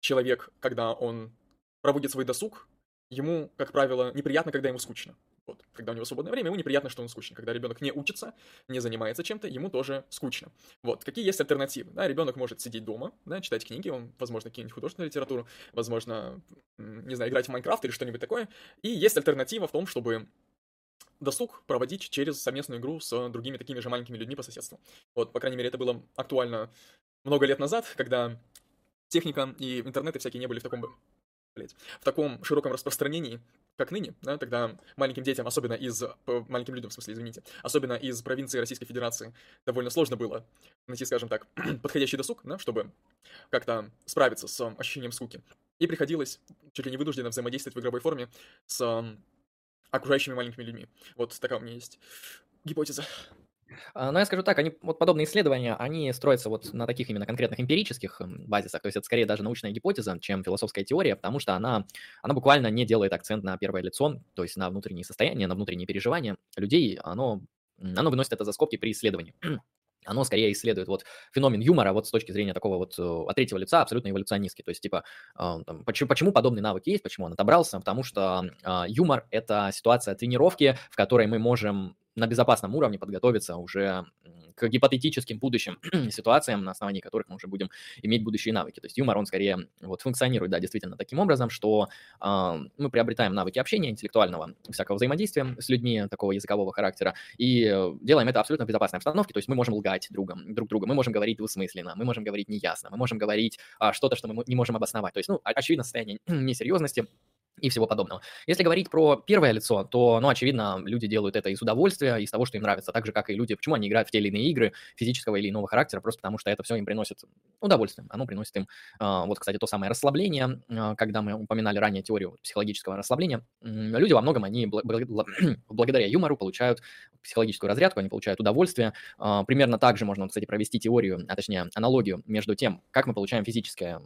человек, когда он проводит свой досуг, ему, как правило, неприятно, когда ему скучно. Вот, когда у него свободное время, ему неприятно, что он скучно. Когда ребенок не учится, не занимается чем-то, ему тоже скучно. Вот, какие есть альтернативы? Да, ребенок может сидеть дома, да, читать книги, он, возможно, какие-нибудь художественную литературу, возможно, не знаю, играть в Майнкрафт или что-нибудь такое. И есть альтернатива в том, чтобы досуг проводить через совместную игру с другими такими же маленькими людьми по соседству. Вот, по крайней мере, это было актуально много лет назад, когда техника и интернеты всякие не были в таком блядь, в таком широком распространении, как ныне, да, тогда маленьким детям, особенно из, маленьким людям, в смысле, извините, особенно из провинции Российской Федерации, довольно сложно было найти, скажем так, подходящий досуг, да, чтобы как-то справиться с ощущением скуки. И приходилось чуть ли не вынужденно взаимодействовать в игровой форме с окружающими маленькими людьми. Вот такая у меня есть гипотеза. А, но я скажу так, они, вот подобные исследования, они строятся вот на таких именно конкретных эмпирических базисах, то есть это скорее даже научная гипотеза, чем философская теория, потому что она, она буквально не делает акцент на первое лицо, то есть на внутренние состояния, на внутренние переживания людей, оно, оно выносит это за скобки при исследовании. оно скорее исследует вот феномен юмора вот с точки зрения такого вот э, от третьего лица абсолютно эволюционистский. То есть, типа, а, там, почему, почему подобный навык есть, почему он отобрался? Потому что э, юмор — это ситуация тренировки, в которой мы можем на безопасном уровне подготовиться уже к гипотетическим будущим ситуациям, на основании которых мы уже будем иметь будущие навыки. То есть юмор, он скорее вот функционирует, да, действительно таким образом, что э, мы приобретаем навыки общения, интеллектуального, всякого взаимодействия с людьми такого языкового характера, и делаем это абсолютно в безопасной обстановке, то есть мы можем лгать другом, друг другу, мы можем говорить двусмысленно, мы можем говорить неясно, мы можем говорить а, что-то, что мы не можем обосновать. То есть, ну, очевидно, состояние несерьезности, и всего подобного. Если говорить про первое лицо, то, ну, очевидно, люди делают это из удовольствия, из того, что им нравится, так же, как и люди, почему они играют в те или иные игры физического или иного характера, просто потому что это все им приносит удовольствие, оно приносит им, а, вот, кстати, то самое расслабление, а, когда мы упоминали ранее теорию психологического расслабления, люди во многом, они благодаря юмору получают психологическую разрядку, они получают удовольствие, а, примерно так же можно, кстати, провести теорию, а точнее аналогию между тем, как мы получаем физическое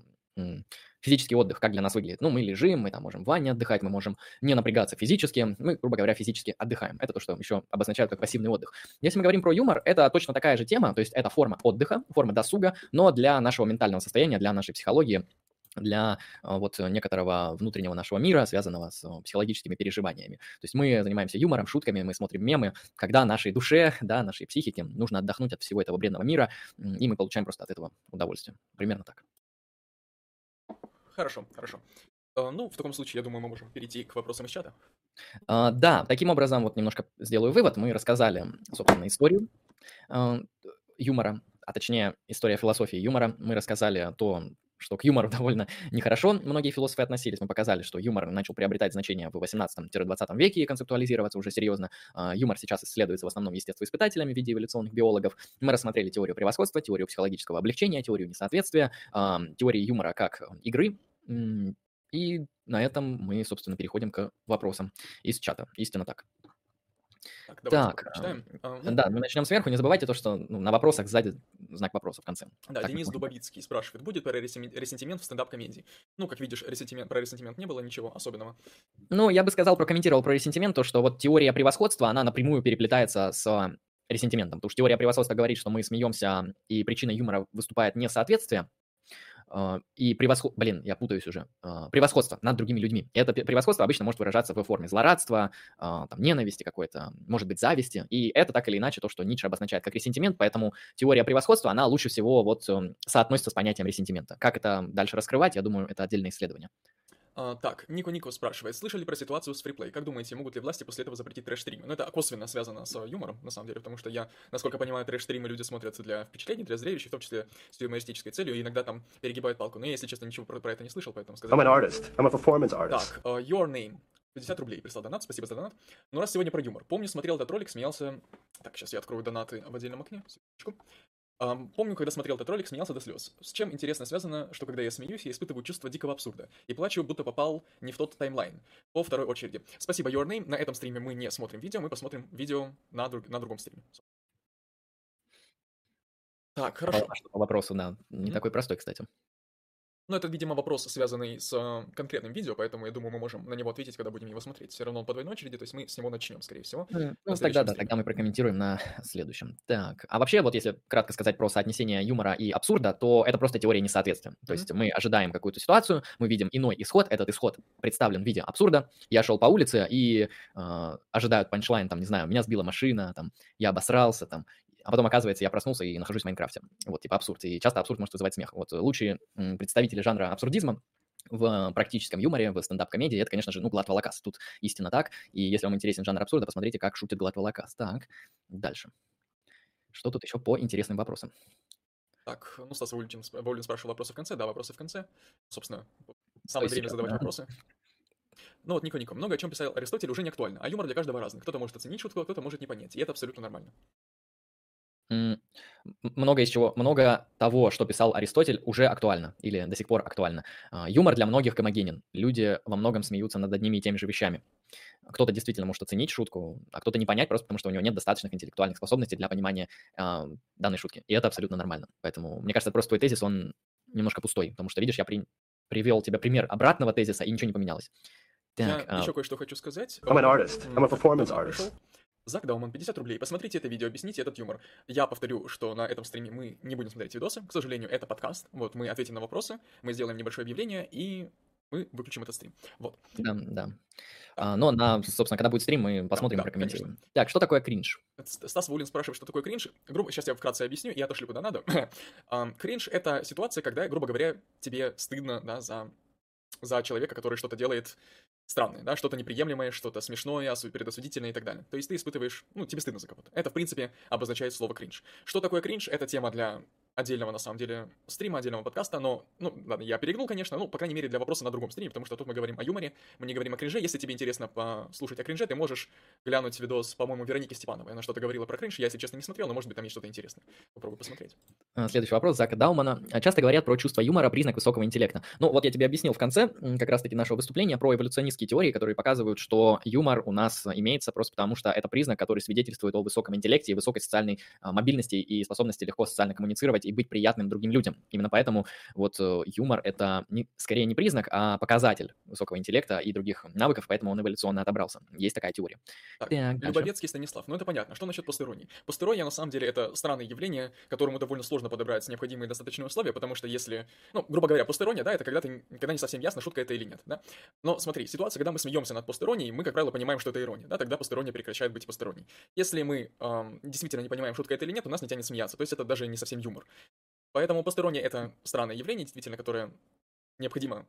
физический отдых, как для нас выглядит. Ну, мы лежим, мы там можем в ванне отдыхать, мы можем не напрягаться физически, мы, грубо говоря, физически отдыхаем. Это то, что еще обозначают как пассивный отдых. Если мы говорим про юмор, это точно такая же тема, то есть это форма отдыха, форма досуга, но для нашего ментального состояния, для нашей психологии, для а, вот некоторого внутреннего нашего мира, связанного с психологическими переживаниями. То есть мы занимаемся юмором, шутками, мы смотрим мемы, когда нашей душе, да, нашей психике нужно отдохнуть от всего этого бредного мира, и мы получаем просто от этого удовольствие. Примерно так. Хорошо, хорошо. А, ну, в таком случае, я думаю, мы можем перейти к вопросам из чата. А, да, таким образом, вот немножко сделаю вывод. Мы рассказали, собственно, историю а, юмора, а точнее, история философии юмора. Мы рассказали то, что к юмору довольно нехорошо многие философы относились. Мы показали, что юмор начал приобретать значение в 18-20 веке и концептуализироваться уже серьезно. Юмор сейчас исследуется в основном естествоиспытателями в виде эволюционных биологов. Мы рассмотрели теорию превосходства, теорию психологического облегчения, теорию несоответствия, теорию юмора как игры, и на этом мы, собственно, переходим к вопросам из чата. Истинно так. Так, так читаем. А, ну, да, мы начнем сверху. Не забывайте то, что ну, на вопросах сзади знак вопроса в конце. Да, так Денис Дубовицкий спрашивает, будет про ресентимент в стендап-комедии? Ну, как видишь, ресентимент, про ресентимент не было ничего особенного. Ну, я бы сказал, прокомментировал про ресентимент, то, что вот теория превосходства, она напрямую переплетается с ресентиментом. Потому что теория превосходства говорит, что мы смеемся, и причиной юмора выступает несоответствие и превосход... Блин, я путаюсь уже. А, превосходство над другими людьми. Это превосходство обычно может выражаться в форме злорадства, а, там, ненависти какой-то, может быть, зависти. И это так или иначе то, что Ницше обозначает как ресентимент, поэтому теория превосходства, она лучше всего вот эм, соотносится с понятием ресентимента. Как это дальше раскрывать, я думаю, это отдельное исследование. А, так, Нико Нико спрашивает, слышали про ситуацию с Reeflay? Как думаете, могут ли власти после этого запретить трэш-стримы? Ну, это косвенно связано с юмором, на самом деле, потому что я, насколько понимаю, трэш-стримы люди смотрят для впечатлений, для зрелищ, в том числе с юмористической целью, и иногда там перегибают палку. Но я, если честно, ничего про, про это не слышал, поэтому сказать... I'm an artist. I'm a performance artist. Так, uh, your name. 50 рублей прислал донат, спасибо за донат. Ну, раз сегодня про юмор. Помню, смотрел этот ролик, смеялся... Так, сейчас я открою донаты в отдельном окне. Секундочку. Um, помню, когда смотрел этот ролик, смеялся до слез. С чем интересно связано, что когда я смеюсь, я испытываю чувство дикого абсурда. И плачу, будто попал не в тот таймлайн. По второй очереди. Спасибо, Your Name. На этом стриме мы не смотрим видео, мы посмотрим видео на, друг, на другом стриме. Так, хорошо. По, по вопросу, да. Не mm-hmm. такой простой, кстати. Но это, видимо, вопрос, связанный с э, конкретным видео, поэтому я думаю, мы можем на него ответить, когда будем его смотреть. Все равно он по двойной очереди, то есть мы с него начнем, скорее всего. Ну, тогда да, тогда мы прокомментируем на следующем. Так, а вообще, вот если кратко сказать про соотнесение юмора и абсурда, то это просто теория несоответствия. То mm-hmm. есть мы ожидаем какую-то ситуацию, мы видим иной исход, этот исход представлен в виде абсурда. Я шел по улице и э, ожидают панчлайн, там, не знаю, меня сбила машина, там, я обосрался, там, а потом, оказывается, я проснулся и нахожусь в Майнкрафте. Вот, типа абсурд. И часто абсурд может вызывать смех. Вот лучшие представители жанра абсурдизма в практическом юморе, в стендап-комедии, это, конечно же, ну, Глад Волокас. Тут истинно так. И если вам интересен жанр абсурда, посмотрите, как шутит Глад Волокас. Так, дальше. Что тут еще по интересным вопросам? Так, ну, Стас Вольчин, Вольчин спрашивал вопросы в конце. Да, вопросы в конце. Собственно, самое время задавать да. вопросы. Ну вот, Нико, Нико, много о чем писал Аристотель уже не актуально, а юмор для каждого разный. Кто-то может оценить шутку, а кто-то может не понять, и это абсолютно нормально много из чего, много того, что писал Аристотель, уже актуально или до сих пор актуально. А, юмор для многих гомогенен. Люди во многом смеются над одними и теми же вещами. Кто-то действительно может оценить шутку, а кто-то не понять просто потому, что у него нет достаточных интеллектуальных способностей для понимания э, данной шутки. И это абсолютно нормально. Поэтому, мне кажется, просто твой тезис, он немножко пустой, потому что, видишь, я при... привел тебе пример обратного тезиса, и ничего не поменялось. Так, я а... еще кое-что хочу сказать. I'm an artist. I'm a performance artist. Зак Дауман, 50 рублей. Посмотрите это видео, объясните этот юмор. Я повторю, что на этом стриме мы не будем смотреть видосы. К сожалению, это подкаст. Вот, мы ответим на вопросы, мы сделаем небольшое объявление, и мы выключим этот стрим. Вот. Да, да. А, но на, собственно, когда будет стрим, мы посмотрим да, прокомментируем. Конечно. Так, что такое кринж? Стас Вулин спрашивает, что такое кринж. Грубо, сейчас я вкратце объясню, и отошли куда надо. кринж — это ситуация, когда, грубо говоря, тебе стыдно, да, за за человека, который что-то делает странное, да, что-то неприемлемое, что-то смешное, предосудительное и так далее. То есть ты испытываешь, ну, тебе стыдно за кого-то. Это, в принципе, обозначает слово кринж. Что такое кринж? Это тема для отдельного, на самом деле, стрима, отдельного подкаста, но, ну, ладно, я перегнул, конечно, ну, по крайней мере, для вопроса на другом стриме, потому что тут мы говорим о юморе, мы не говорим о кринже. Если тебе интересно послушать о кринже, ты можешь глянуть видос, по-моему, Вероники Степановой. Она что-то говорила про кринж, я, если честно, не смотрел, но, может быть, там есть что-то интересное. Попробуй посмотреть. А, следующий вопрос Зака Даумана. Часто говорят про чувство юмора, признак высокого интеллекта. Ну, вот я тебе объяснил в конце как раз-таки нашего выступления про эволюционистские теории, которые показывают, что юмор у нас имеется просто потому, что это признак, который свидетельствует о высоком интеллекте и высокой социальной а, мобильности и способности легко социально коммуницировать и быть приятным другим людям. Именно поэтому вот э, юмор — это не, скорее не признак, а показатель высокого интеллекта и других навыков, поэтому он эволюционно отобрался. Есть такая теория. Так, так Любовецкий Станислав. Ну, это понятно. Что насчет постеронии? Постерония, на самом деле, это странное явление, которому довольно сложно подобрать необходимые достаточные условия, потому что если, ну, грубо говоря, постерония, да, это когда ты когда не совсем ясно, шутка это или нет, да? Но смотри, ситуация, когда мы смеемся над постеронией, мы, как правило, понимаем, что это ирония, да, тогда постерония прекращает быть постеронией. Если мы эм, действительно не понимаем, шутка это или нет, у нас не тянет смеяться, то есть это даже не совсем юмор. Поэтому постороннее — это странное явление, действительно, которое необходимо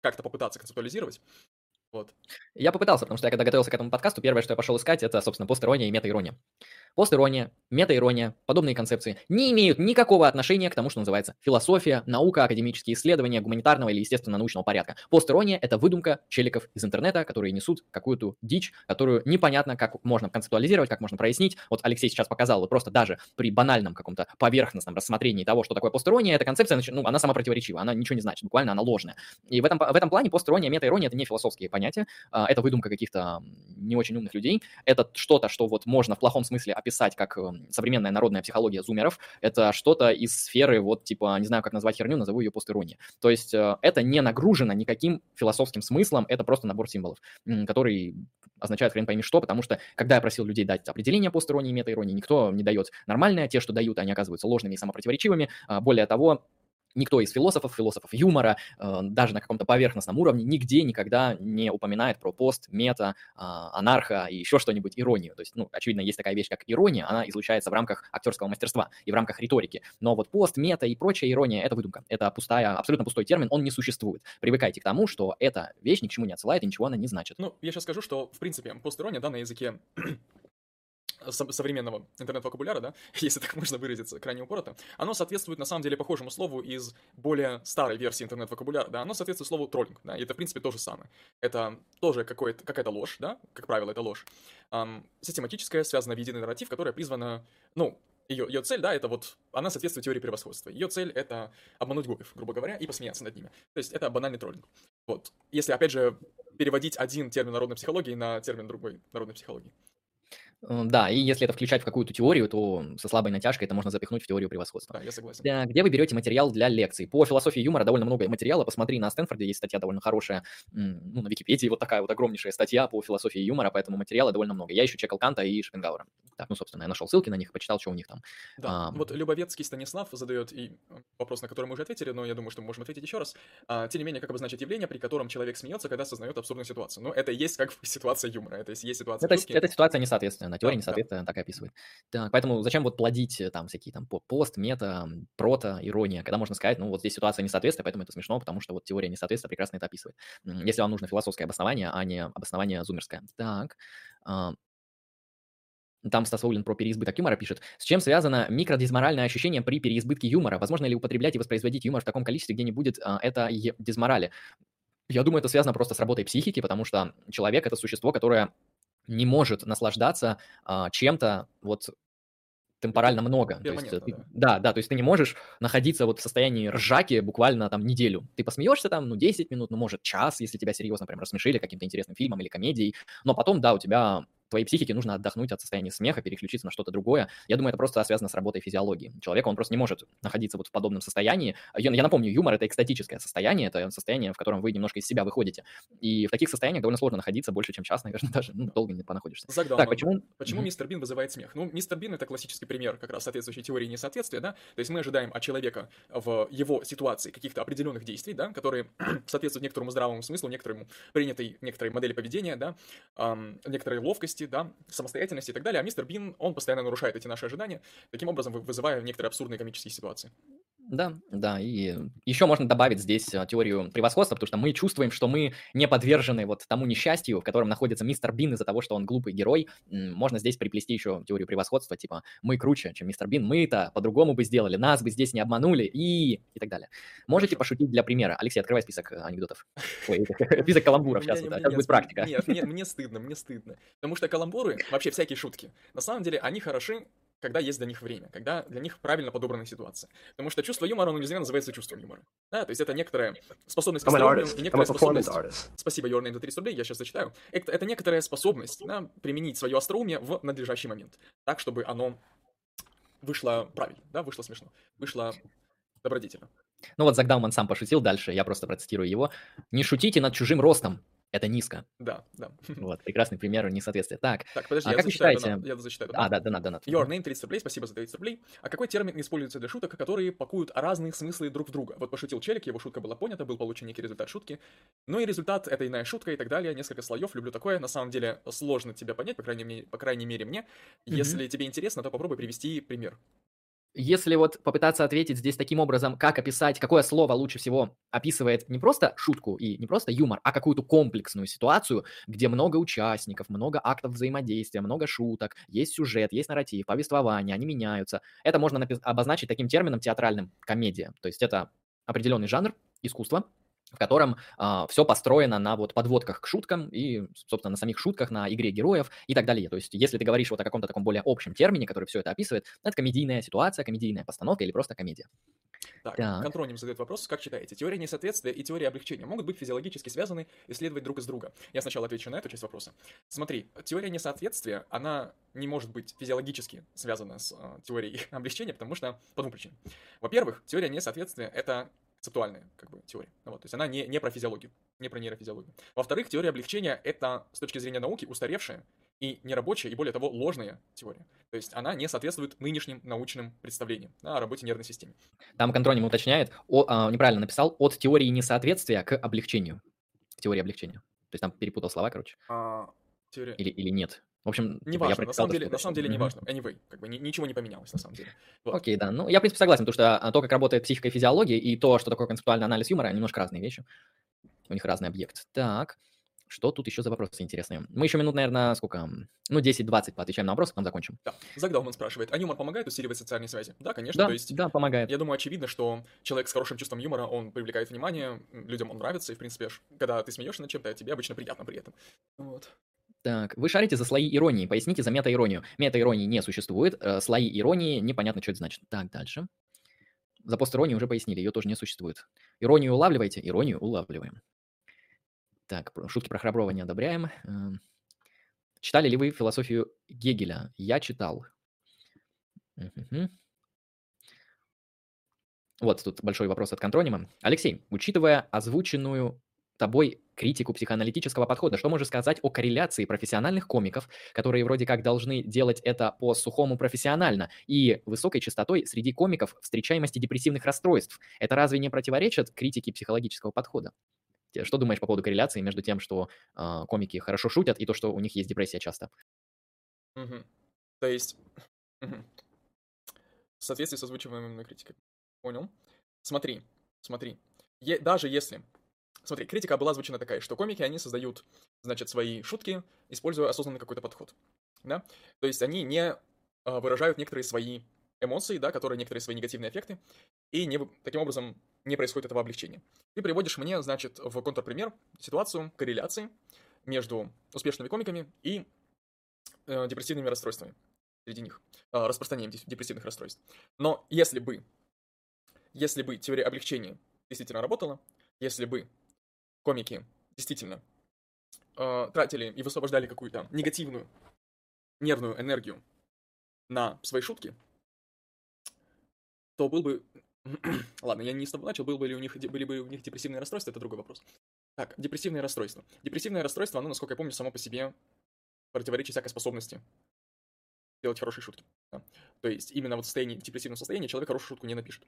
как-то попытаться концептуализировать. Вот. Я попытался, потому что я когда готовился к этому подкасту, первое, что я пошел искать, это, собственно, постерония и метаирония. Постерония, метаирония, подобные концепции не имеют никакого отношения к тому, что называется философия, наука, академические исследования гуманитарного или естественно-научного порядка. Постерония — это выдумка челиков из интернета, которые несут какую-то дичь, которую непонятно, как можно концептуализировать, как можно прояснить. Вот Алексей сейчас показал, вот просто даже при банальном каком-то поверхностном рассмотрении того, что такое постерония, эта концепция, ну, она сама противоречива, она ничего не значит, буквально она ложная. И в этом, в этом плане постерония, метаирония — это не философские понятия, а, это выдумка каких-то не очень умных людей, это что-то, что вот можно в плохом смысле описать как эм, современная народная психология зумеров, это что-то из сферы вот типа, не знаю, как назвать херню, назову ее постеронией. То есть э, это не нагружено никаким философским смыслом, это просто набор символов, который означает хрен пойми что, потому что когда я просил людей дать определение постеронии и метаиронии, никто не дает нормальное, те, что дают, они оказываются ложными и самопротиворечивыми. А, более того, никто из философов, философов юмора, э, даже на каком-то поверхностном уровне, нигде никогда не упоминает про пост, мета, э, анарха и еще что-нибудь, иронию. То есть, ну, очевидно, есть такая вещь, как ирония, она излучается в рамках актерского мастерства и в рамках риторики. Но вот пост, мета и прочая ирония — это выдумка. Это пустая, абсолютно пустой термин, он не существует. Привыкайте к тому, что эта вещь ни к чему не отсылает и ничего она не значит. Ну, я сейчас скажу, что, в принципе, пост-ирония, да, на языке современного интернет-вокабуляра, да, если так можно выразиться, крайне упорото, оно соответствует на самом деле похожему слову из более старой версии интернет-вокабуляра, да, оно соответствует слову троллинг, да, и это в принципе то же самое. Это тоже какая-то ложь, да, как правило, это ложь. Эм, систематическая, связанная в единый нарратив, которая призвана, ну, ее, ее цель, да, это вот, она соответствует теории превосходства. Ее цель — это обмануть гоев, грубо говоря, и посмеяться над ними. То есть это банальный троллинг. Вот. Если, опять же, переводить один термин народной психологии на термин другой народной психологии. Да, и если это включать в какую-то теорию, то со слабой натяжкой это можно запихнуть в теорию превосходства. Да, я согласен. Так, где вы берете материал для лекций? По философии юмора довольно много материала. Посмотри на Стэнфорде, есть статья довольно хорошая. Ну, на Википедии вот такая вот огромнейшая статья по философии юмора, поэтому материала довольно много. Я еще чекал Канта и Шопенгауэра. Так, ну, собственно, я нашел ссылки на них, почитал, что у них там. Да, А, вот Любовецкий Станислав задает и вопрос, на который мы уже ответили, но я думаю, что мы можем ответить еще раз. А, тем не менее, как обозначить явление, при котором человек смеется, когда осознает абсурдную ситуацию? Ну, это и есть как бы ситуация юмора, это и есть ситуация Это, шутки. это ситуация несоответственная, теория Да, да. несоответствия так и описывает. Так, поэтому зачем вот плодить э, там всякие там по- пост, мета, прото, ирония, когда можно сказать, ну вот здесь ситуация несоответствия, поэтому это смешно, потому что вот теория несоответствия прекрасно это описывает. Если вам нужно философское обоснование, а не обоснование зумерское. Так, а, там Стас Воулин про переизбыток юмора пишет. С чем связано микродизморальное ощущение при переизбытке юмора? Возможно ли употреблять и воспроизводить юмор в таком количестве, где не будет а, это дизморали? Я думаю, это связано просто с работой психики, потому что человек — это существо, которое не может наслаждаться а, чем-то вот темпорально много. То есть, э, Перманентно, ты- да, да, то есть ты не можешь находиться вот в состоянии ржаки буквально там неделю. Ты посмеешься там, ну, 10 минут, ну, может, час, если тебя серьезно прям рассмешили каким-то интересным фильмом или комедией, но потом, да, у тебя твоей психике нужно отдохнуть от состояния смеха, переключиться на что-то другое. Я думаю, это просто связано с работой физиологии. Человек, он просто не может находиться вот в подобном состоянии. Я, я напомню, юмор — это экстатическое состояние, это состояние, в котором вы немножко из себя выходите. И в таких состояниях довольно сложно находиться больше, чем час, наверное, даже ну, долго не понаходишься. Зак Так, почему? Почему Мгм. мистер Бин вызывает смех? Ну, мистер Бин это классический пример как раз соответствующей теории несоответствия, да? То есть мы ожидаем от человека в его ситуации каких-то определенных действий, да, которые соответствуют некоторому здравому смыслу, некоторому принятой некоторой модели поведения, да, ам, некоторой ловкости, да, самостоятельности и так далее. А мистер Бин, он постоянно нарушает эти наши ожидания, таким образом вы- вызывая некоторые абсурдные комические ситуации. Да, да, и еще можно добавить здесь а, теорию превосходства, потому что мы чувствуем, что мы не подвержены вот тому несчастью, в котором находится мистер Бин из-за того, что он глупый герой. Можно здесь приплести еще теорию превосходства, типа мы круче, чем мистер Бин, мы-то по-другому бы сделали, нас бы здесь не обманули и и так далее. Можете пошутить для примера? Алексей, открывай список э, анекдотов. Ой, список каламбуров, сейчас, а, сейчас нет, будет практика. Нет, мне стыдно, мне стыдно. Потому что каламбуры, вообще всякие шутки, на самом деле они хороши, когда есть для них время, когда для них правильно подобрана ситуация. Потому что чувство юмора, оно нельзя называется чувством юмора. Да, то есть это некоторая способность к I'm an остроумию artist. и I'm a некоторая performance способность... artist. Спасибо, Your Name за 30 рублей, я сейчас зачитаю. Это, это некоторая способность да, применить свое остроумие в надлежащий момент. Так, чтобы оно вышло правильно, да, вышло смешно, вышло добродетельно. Ну вот Загдауман сам пошутил дальше, я просто процитирую его. «Не шутите над чужим ростом, это низко». Да, да. Вот, прекрасный пример несоответствия. Так, Так, подожди, а я как вы зачитаю считаете- донат, я зачитаю а, донат. да, донат, донат. Your name 30 рублей, спасибо за 30 рублей. А какой термин используется для шуток, которые пакуют разные смыслы друг в друга? Вот пошутил челик, его шутка была понята, был получен некий результат шутки. Ну и результат — это иная шутка и так далее, несколько слоев, люблю такое. На самом деле сложно тебя понять, по крайней, мере, по крайней мере мне. Мгм. Если тебе интересно, то попробуй привести пример. Если вот попытаться ответить здесь таким образом, как описать, какое слово лучше всего описывает не просто шутку и не просто юмор, а какую-то комплексную ситуацию, где много участников, много актов взаимодействия, много шуток, есть сюжет, есть нарратив, повествование, они меняются. Это можно обозначить таким термином театральным комедия. То есть это определенный жанр искусства, в котором все построено на вот подводках к шуткам и, собственно, на самих шутках, на игре героев и так далее. То есть, если ты говоришь вот о каком-то таком более общем термине, который все это описывает, это комедийная ситуация, комедийная постановка или просто комедия. Так, Так. контроним задает вопрос, как считаете, теория несоответствия и теория облегчения могут быть физиологически связаны и следовать друг из друга? Я сначала отвечу на эту часть вопроса. Смотри, теория несоответствия, она не может быть физиологически связана с э, теорией облегчения, потому что по двум причинам. Во-первых, теория несоответствия — это концептуальная как бы, теория. Ну Вот, то есть она не, не про физиологию, не про нейрофизиологию. Во-вторых, теория облегчения — это с точки зрения науки устаревшая и нерабочая, и более того, ложная теория. То есть она не соответствует нынешним научным представлениям да, о работе нервной системы. Там контроним уточняет, о- а, неправильно написал, от теории несоответствия к облегчению. К теории облегчения. То есть там перепутал слова, короче. А, теория... Или, или нет. В общем, типа, Не я важно, на прочитал самом деле, на самом деле не важно. Anyway, как бы ни- ничего не поменялось на самом деле. Вот. Окей, да. Ну, я, в принципе, согласен, потому что а, то, как работает психика и физиология, и то, что такое концептуальный анализ юмора, немножко разные вещи. У них разный объект. Так, что тут еще за вопросы интересные? Мы еще минут, наверное, сколько? Ну, 10-20 поотвечаем на вопросы, потом закончим. Да. Зак Дауман спрашивает, а юмор помогает усиливать социальные связи? Да, конечно, Да, то есть... да, помогает. Я думаю, очевидно, что человек с хорошим чувством юмора, он привлекает внимание, людям он нравится, и, в принципе, когда ты смеешься над чем-то, тебе обычно приятно при этом. Вот. Так, вы шарите за слои иронии. Поясните за мета-иронию. Мета-иронии не существует. э, слои иронии непонятно, что это значит. Так, дальше. За пост-иронию уже пояснили, ее тоже не существует. Иронию улавливаете? Иронию улавливаем. Так, шутки про Храброва не одобряем. Эм, Читали ли вы философию Гегеля? Я читал. Мгм. Вот тут большой вопрос от контронима. Алексей, учитывая озвученную тобой критику психоаналитического подхода, что можешь сказать о корреляции профессиональных комиков, которые вроде как должны делать это по-сухому профессионально, и высокой частотой среди комиков встречаемости депрессивных расстройств? Это разве не противоречит критике психологического подхода? Что думаешь по поводу корреляции между тем, что а, комики хорошо шутят, и то, что у них есть депрессия часто? Мгм. То есть, в соответствии с озвучиваемой мной критикой. Понял. Смотри, смотри. Е- даже если... Смотри, критика была озвучена такая, что комики, они создают, значит, свои шутки, используя осознанный какой-то подход. Да? То есть они не а, выражают некоторые свои эмоции, да, которые некоторые свои негативные эффекты, и не, таким образом не происходит этого облегчения. Ты приводишь мне, значит, в контрпример ситуацию корреляции между успешными комиками и э, депрессивными расстройствами среди них, э, распространением депрессивных расстройств. Но если бы, если бы теория облегчения действительно работала, если бы комики действительно э, тратили и высвобождали какую-то негативную нервную энергию на свои шутки, то был бы... Ладно, я не с того начал, был бы ли у них, были бы у них депрессивные расстройства, это другой вопрос. Так, депрессивные расстройства. Депрессивное расстройство, оно, насколько я помню, само по себе противоречит всякой способности делать хорошие шутки. да. То есть именно вот в состоянии, в депрессивном состоянии человек хорошую шутку не напишет.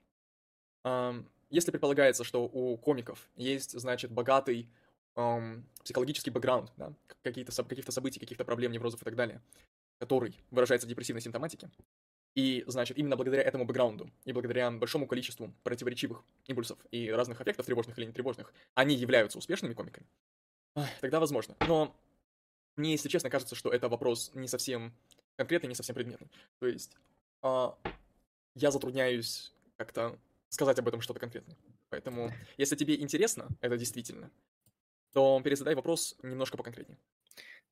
Если предполагается, что у комиков есть, значит, богатый ам, психологический бэкграунд, да, каких-то событий, каких-то проблем, неврозов и так далее, который выражается в депрессивной симптоматике, и, значит, именно благодаря этому бэкграунду и благодаря большому количеству противоречивых импульсов и разных эффектов, тревожных или нетревожных, они являются успешными комиками, тогда возможно. Но мне, если честно, кажется, что это вопрос не совсем конкретный, не совсем предметный. То есть а, я затрудняюсь как-то сказать об этом что-то конкретное. Поэтому, если тебе интересно это действительно, то перезадай вопрос немножко поконкретнее.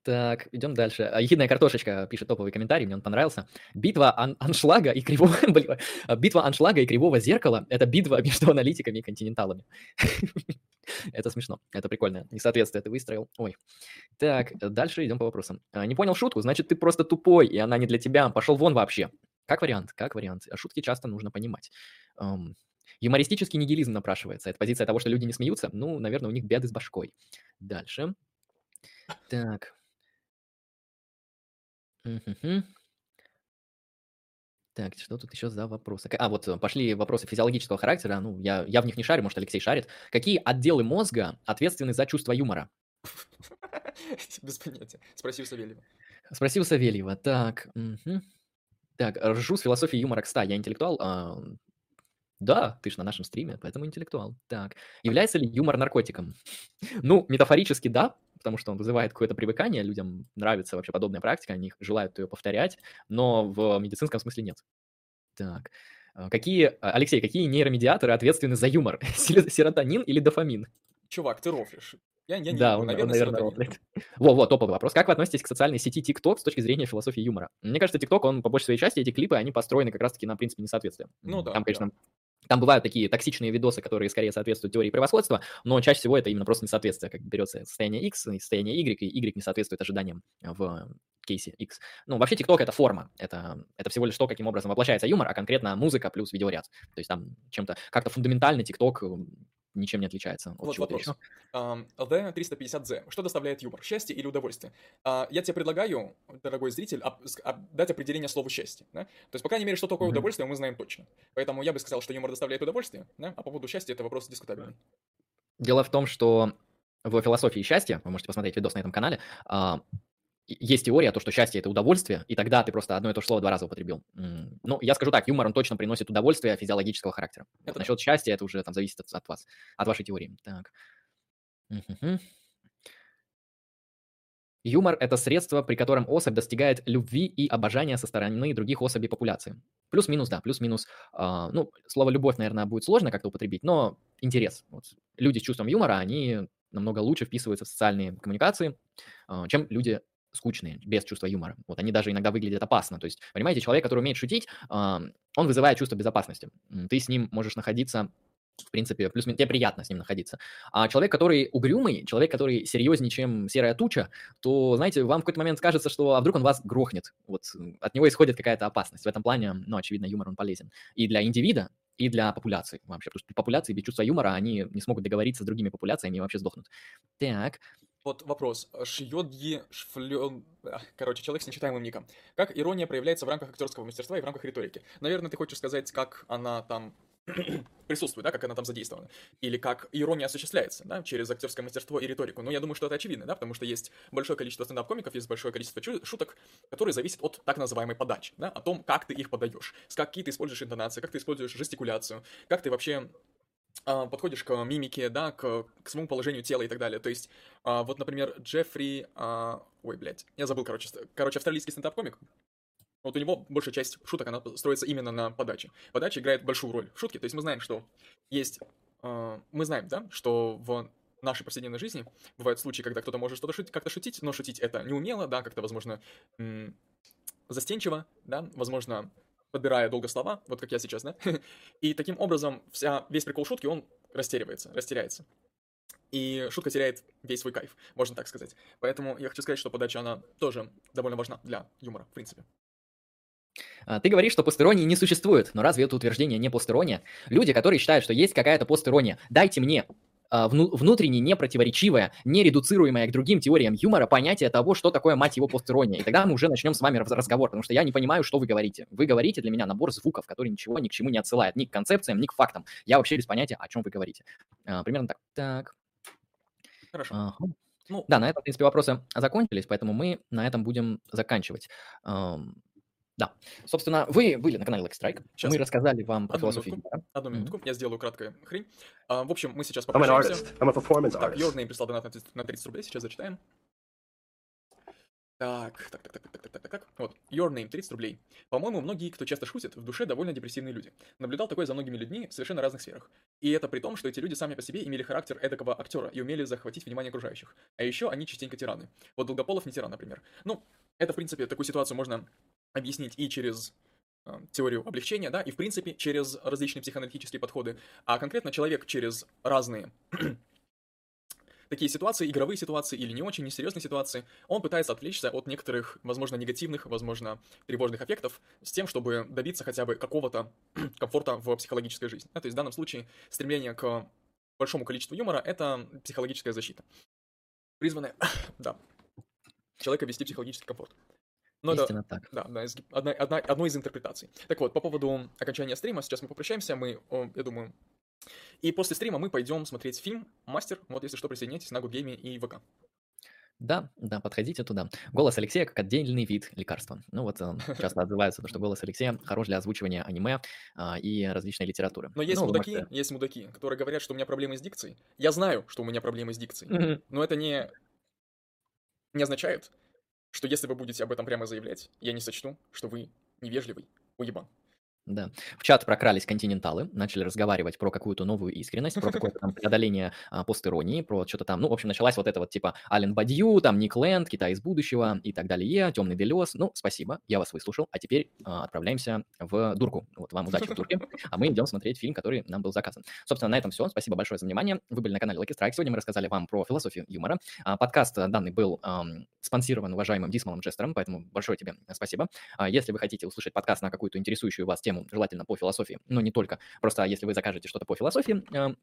Так, идем дальше. А, Ехидная картошечка пишет топовый комментарий, мне он понравился. Битва ан- аншлага и кривого... а, битва аншлага и кривого зеркала — это битва между аналитиками и континенталами. Это смешно, это прикольно. Несоответствие ты выстроил. Ой. Так, дальше идем по вопросам. А, Не понял шутку, значит, ты просто тупой, и она не для тебя. Пошел вон вообще. Как вариант, как вариант. А Шутки часто нужно понимать. Юмористический нигилизм напрашивается. Это позиция того, что люди не смеются. Ну, наверное, у них беды с башкой. Дальше. Так. Мгм. Так, что тут еще за вопросы? А, вот э, пошли вопросы физиологического характера. Ну, я, я в них не шарю, может, Алексей шарит. Какие отделы мозга ответственны за чувство юмора? Без понятия. Спроси у Савельева. Спросил Савельева. Так, мгм. Так, ржу с философией юмора к 100. Я интеллектуал? А, да, ты же на нашем стриме, поэтому интеллектуал. Так, является ли юмор наркотиком? Ну, метафорически да, потому что он вызывает какое-то привыкание, людям нравится вообще подобная практика, они желают ее повторять, но в медицинском смысле нет. Так, а, какие, а, Алексей, какие нейромедиаторы ответственны за юмор? Сер- Серотонин или дофамин? Чувак, ты рофлишь. Я, я не Да, он, он, наверное, наверное, серотонин. рофлит. Во-во, топовый вопрос. Как вы относитесь к социальной сети TikTok с точки зрения философии юмора? Мне кажется, TikTok, он по большей своей части, эти клипы, они построены как раз-таки на принципе несоответствия. Ну да, Там, да. конечно, там бывают такие токсичные видосы, которые скорее соответствуют теории превосходства, но чаще всего это именно просто несоответствие, как берется состояние X и состояние Y, и Y не соответствует ожиданиям в кейсе X. Ну, вообще TikTok — это форма, это, это всего лишь то, каким образом воплощается юмор, а конкретно музыка плюс видеоряд. То есть там чем-то, как-то фундаментально TikTок м, ничем не отличается от Вот вопрос. еще. Ам, LD350Z. Что доставляет юмор? Счастье или удовольствие? А, я тебе предлагаю, дорогой зритель, об- об- дать определение слову счастье. Да? То есть, по крайней мере, что такое Мгм. удовольствие, мы знаем точно. Поэтому я бы сказал, что юмор доставляет удовольствие, да? а по поводу счастья это вопрос дискутабельный. Дело в том, что в философии счастья, вы можете посмотреть видос на этом канале, а, есть теория, то, что счастье – это удовольствие, и тогда ты просто одно и то же слово два раза употребил. Ну, я скажу так, юмор, он точно приносит удовольствие физиологического характера. Вот Это да. насчет счастья это уже там зависит от, от вас, от вашей теории. Так. Юмор – это средство, при котором особь достигает любви и обожания со стороны других особей популяции. Плюс-минус, да, плюс-минус. а, ну, слово «любовь», наверное, будет сложно как-то употребить, но интерес. Вот. Люди с чувством юмора, они намного лучше вписываются в социальные коммуникации, а, чем люди скучные, без чувства юмора. Вот они даже иногда выглядят опасно. То есть, понимаете, человек, который умеет шутить, он вызывает чувство безопасности. Ты с ним можешь находиться в принципе, плюс тебе приятно с ним находиться. А человек, который угрюмый, человек, который серьезнее, чем серая туча, то, знаете, вам в какой-то момент кажется, что а вдруг он вас грохнет. Вот от него исходит какая-то опасность. В этом плане, ну, очевидно, юмор, он полезен. И для индивида, и для популяции вообще. Потому что популяции без чувства юмора, они не смогут договориться с другими популяциями и вообще сдохнут. Так. Вот вопрос. Шьёдги Шфлён... Короче, человек с нечитаемым ником. Как ирония проявляется в рамках актерского мастерства и в рамках риторики? Наверное, ты хочешь сказать, как она там присутствует, да, как она там задействована, или как ирония осуществляется, да, через актерское мастерство и риторику. Но я думаю, что это очевидно, да, потому что есть большое количество стендап-комиков, есть большое количество шуток, которые зависят от так называемой подачи, да, о том, как ты их подаешь, с какие ты используешь интонации, как ты используешь жестикуляцию, как ты вообще подходишь к мимике, да, к, к своему положению тела и так далее. То есть, а, вот, например, Джеффри... А, ой, блядь, я забыл, короче, короче, австралийский стендап-комик, вот у него большая часть шуток, она строится именно на подаче. Подача играет большую роль в шутке. То есть мы знаем, что есть... Э, мы знаем, да, что в нашей повседневной жизни бывают случаи, когда кто-то может что-то шутить, как-то шутить, но шутить это неумело, да, как-то, возможно, застенчиво, да, возможно, подбирая долго слова, вот как я сейчас, да, и таким образом вся, весь прикол шутки, он растеривается, растеряется. И шутка теряет весь свой кайф, можно так сказать. Поэтому я хочу сказать, что подача, она тоже довольно важна для юмора, в принципе. А, ты говоришь, что постеронии не существует, но разве это утверждение не постерония? Люди, которые считают, что есть какая-то постерония, дайте мне внутренне непротиворечивое, не редуцируемое к другим теориям юмора понятие того, что такое, мать его, постерония. И тогда мы уже начнем с вами разговор, потому что я не понимаю, что вы говорите. Вы говорите для меня набор звуков, который ничего ни к чему не отсылает, ни к концепциям, ни к фактам. Я вообще без понятия, о чем вы говорите. А, примерно так. Так. Хорошо. Ага. Ну, да, на этом, в принципе, вопросы закончились, поэтому мы на этом будем заканчивать. Да. Собственно, вы были на канале Lucky Strike. Сейчас. Мы рассказали вам про Одну философию. минутку. Одну минутку. Я сделаю краткую хрень. А, в общем, мы сейчас I'm an попрощаемся. artist. I'm a performance Так, artist. Your Name прислал донат на 30 на 30 рублей, сейчас зачитаем. Так, так, так, так, так, так, так, так, так. Вот, Your Name, 30 рублей. По-моему, многие, кто часто шутит, в душе довольно депрессивные люди. Наблюдал такое за многими людьми в совершенно разных сферах. И это при том, что эти люди сами по себе имели характер эдакого актера и умели захватить внимание окружающих. А еще они частенько тираны. Вот Долгополов не тиран, например. Ну, это, в принципе, такую ситуацию можно объяснить и через э, теорию облегчения, да, и, в принципе, через различные психоаналитические подходы. А конкретно человек через разные такие ситуации, игровые ситуации или не очень несерьезные ситуации, он пытается отвлечься от некоторых, возможно, негативных, возможно, тревожных эффектов с тем, чтобы добиться хотя бы какого-то комфорта в психологической жизни. Да, то есть в данном случае стремление к большому количеству юмора — это психологическая защита, призванная, да, человека вести психологический комфорт. Но это, Истинно так. да, одна из, одна, одна, одной из интерпретаций. Так вот, по поводу окончания стрима, сейчас мы попрощаемся, мы, я думаю, и после стрима мы пойдем смотреть фильм «Мастер». Вот, если что, присоединяйтесь на Гудгейме и ВК. Да, да, подходите туда. Голос Алексея как отдельный вид лекарства. Ну вот он часто отзывается, то, что голос Алексея хорош для озвучивания аниме а, и различной литературы. Но есть Ну, мудаки, можете- есть мудаки, которые говорят, что у меня проблемы с дикцией. Я знаю, что у меня проблемы с дикцией, но это не, не означает, что если вы будете об этом прямо заявлять, я не сочту, что вы невежливый уебан. Да. В чат прокрались континенталы, начали разговаривать про какую-то новую искренность, про какое-то там преодоление а, постиронии, про что-то там. Ну, в общем, началась вот эта вот типа Ален Бадью, там Ник Лэнд, Китай из будущего и так далее. Темный Делес. Ну, спасибо, я вас выслушал. А теперь а, отправляемся в Дурку. Вот вам удачи в Дурке. А мы идем смотреть фильм, который нам был заказан. Собственно, на этом все. Спасибо большое за внимание. Вы были на канале Lucky Strike. Сегодня мы рассказали вам про философию юмора. А, Подкаст а, данный был ам, спонсирован уважаемым Дисмалом Джестером, поэтому большое тебе спасибо. А Если вы хотите услышать подкаст на какую-то интересующую вас тему, желательно по философии, но не только, просто если вы закажете что-то по философии, э,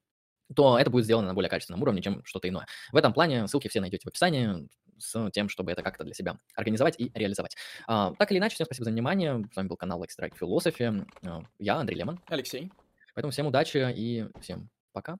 то это будет сделано на более качественном уровне, чем что-то иное. В этом плане ссылки все найдете в описании с тем, чтобы это как-то для себя организовать и реализовать. А, Так или иначе, всем спасибо за внимание. С вами был канал Strike Philosophy. Э, Я Андрей Лемон. Алексей, Поэтому всем удачи и всем пока.